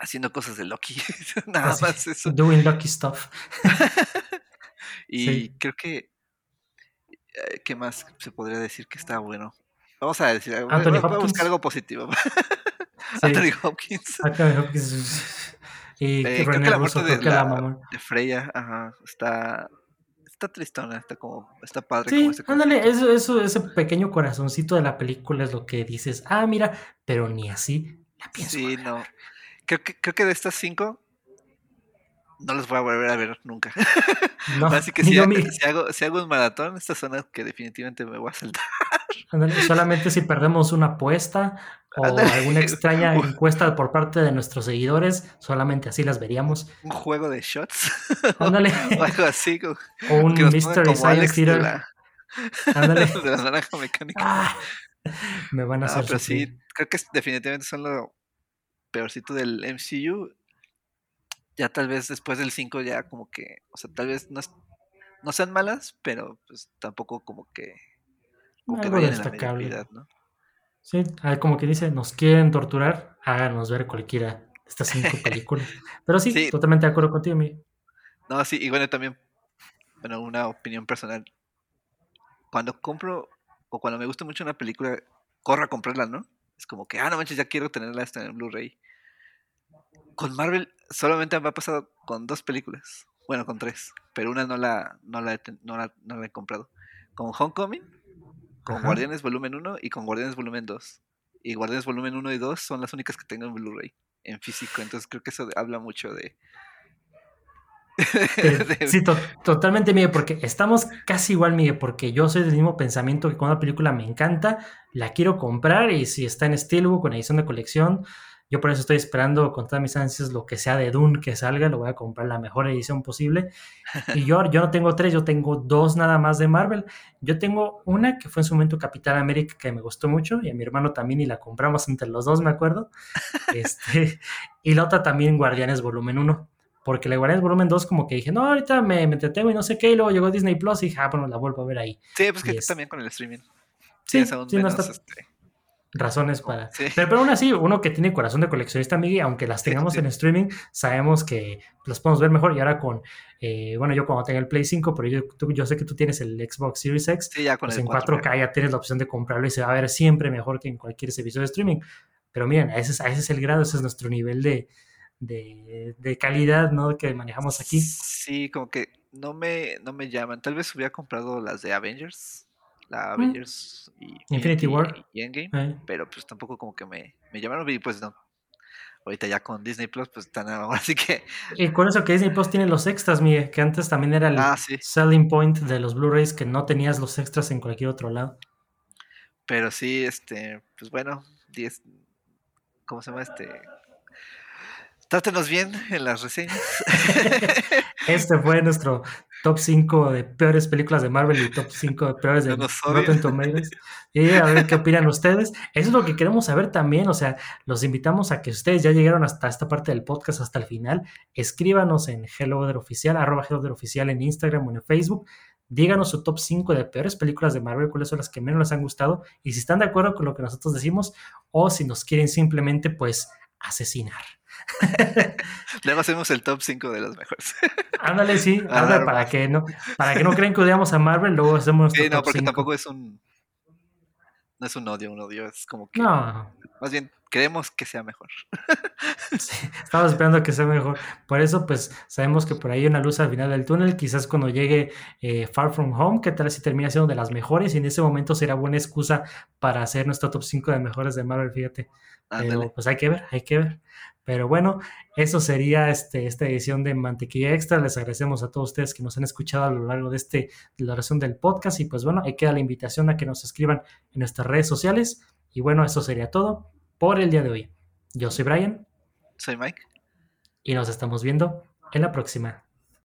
haciendo cosas de Loki. Nada más eso. Doing Loki stuff. y creo que. Eh, ¿Qué más se podría decir que está bueno? Vamos a decir. Anthony voy, a buscar algo positivo. Anthony Hopkins. Anthony Hopkins. Y eh, creo que la muerte de, la, de Freya ajá, está está tristona, está como, está padre. Sí, ándale, eso, eso, ese pequeño corazoncito de la película es lo que dices, ah, mira, pero ni así la pienso. Sí, no. Creo que, creo que de estas cinco no las voy a volver a ver nunca. Así que si, hago, si, hago, un maratón, estas son las que definitivamente me voy a saltar. Solamente si perdemos una apuesta o alguna extraña encuesta por parte de nuestros seguidores, solamente así las veríamos. Un juego de shots. Ándale. o algo así. o un Mystery Science Theater. Ándale. de la naranja mecánica. Ah, me van a hacer. pero sí, creo que definitivamente son lo, peorcito del MCU, ya tal vez después del 5 ya como que, o sea, tal vez no, no sean malas, pero pues tampoco como que, como que vayan en la ¿no? Sí, como que dice, nos quieren torturar, háganos ver cualquiera de estas cinco películas. Pero sí, totalmente de acuerdo contigo, mi. No, sí, y bueno, también, bueno, una opinión personal. Cuando compro, o cuando me gusta mucho una película, corro a comprarla, ¿no? Es como que, ah, no manches, ya quiero tenerla esta en Blu-ray. Con Marvel solamente me ha pasado con dos películas. Bueno, con tres. Pero una no la, no la, no la, he comprado. Con Homecoming, con Guardianes Volumen 1 y con Guardianes Volumen 2. Y Guardianes Volumen 1 y 2 son las únicas que tengo en Blu-ray, en físico. Entonces creo que eso habla mucho de, sí, totalmente, Miguel, porque estamos casi igual, Miguel, porque yo soy del mismo pensamiento que cuando una película me encanta, la quiero comprar y si está en Steelbook, con edición de colección, Yo por eso estoy esperando con todas mis ansias lo que sea de Dune que salga, lo voy a comprar la mejor edición posible. Y yo, yo no tengo tres, yo tengo dos nada más de Marvel. Yo tengo una que fue en su momento Capitán América que me gustó mucho y a mi hermano también y la compramos entre los dos, me acuerdo. Este, y la otra también Guardianes Volumen 1 porque la Guardianes Volumen 2 como que dije, no, ahorita me, me entretengo y no sé qué, y luego llegó Disney Plus y dije, ah, bueno, la vuelvo a ver ahí. Sí, pues que es... también con el streaming. Sí, sí no está... Este... Razones para... Sí. Pero, pero, aún así, uno que tiene corazón de coleccionista, Miguel, aunque las tengamos sí, sí. en streaming, sabemos que las podemos ver mejor. Y ahora con, eh, bueno, yo cuando tenga el Play 5, pero yo, tú, yo sé que tú tienes el Xbox Series X, sí, ya con pues el en 4K, 4K ya tienes la opción de comprarlo y se va a ver siempre mejor que en cualquier servicio de streaming. Pero miren, ese es, ese es el grado, ese es nuestro nivel de, de, de, calidad ¿no? que manejamos aquí. Sí, como que no me, no me llaman. Tal vez hubiera comprado las de Avengers, la Avengers mm. y Infinity y, War y Endgame, eh. pero pues tampoco como que me, me llamaron y pues no. Ahorita ya con Disney Plus, pues están ahora, así que. Y con eso que Disney Plus tiene los extras, Miguel, que antes también era el ah, sí. selling point de los Blu-rays, que no tenías los extras en cualquier otro lado. Pero sí, este, pues bueno, 10. ¿Cómo se llama este? Trátenos bien en las reseñas. este fue nuestro top 5 de peores películas de Marvel y top 5 de peores de Rotten Tomatoes. Y a ver qué opinan ustedes. Eso es lo que queremos saber también. O sea, los invitamos a que ustedes ya llegaron hasta esta parte del podcast, hasta el final. Escríbanos en Hello Oficial, arroba Hello Oficial en Instagram o en Facebook. Díganos su top 5 de peores películas de Marvel, cuáles son las que menos les han gustado y si están de acuerdo con lo que nosotros decimos o si nos quieren simplemente pues asesinar. Luego hacemos el top 5 de los mejores. Ándale, sí, ándale, para que no, para que no crean que odiamos a Marvel, luego hacemos sí, no, porque 5. tampoco es un no es un odio, un odio, es como que no. más bien queremos que sea mejor. Sí, estamos esperando que sea mejor. Por eso, pues, sabemos que por ahí hay una luz al final del túnel. Quizás cuando llegue eh, Far From Home, que tal vez si termina siendo de las mejores, y en ese momento será buena excusa para hacer nuestro top 5 de mejores de Marvel, fíjate. Pero pues hay que ver, hay que ver. Pero bueno, eso sería este, esta edición de Mantequilla Extra. Les agradecemos a todos ustedes que nos han escuchado a lo largo de, este, de la oración del podcast. Y pues bueno, ahí queda la invitación a que nos escriban en nuestras redes sociales. Y bueno, eso sería todo por el día de hoy. Yo soy Brian. Soy Mike. Y nos estamos viendo en la próxima.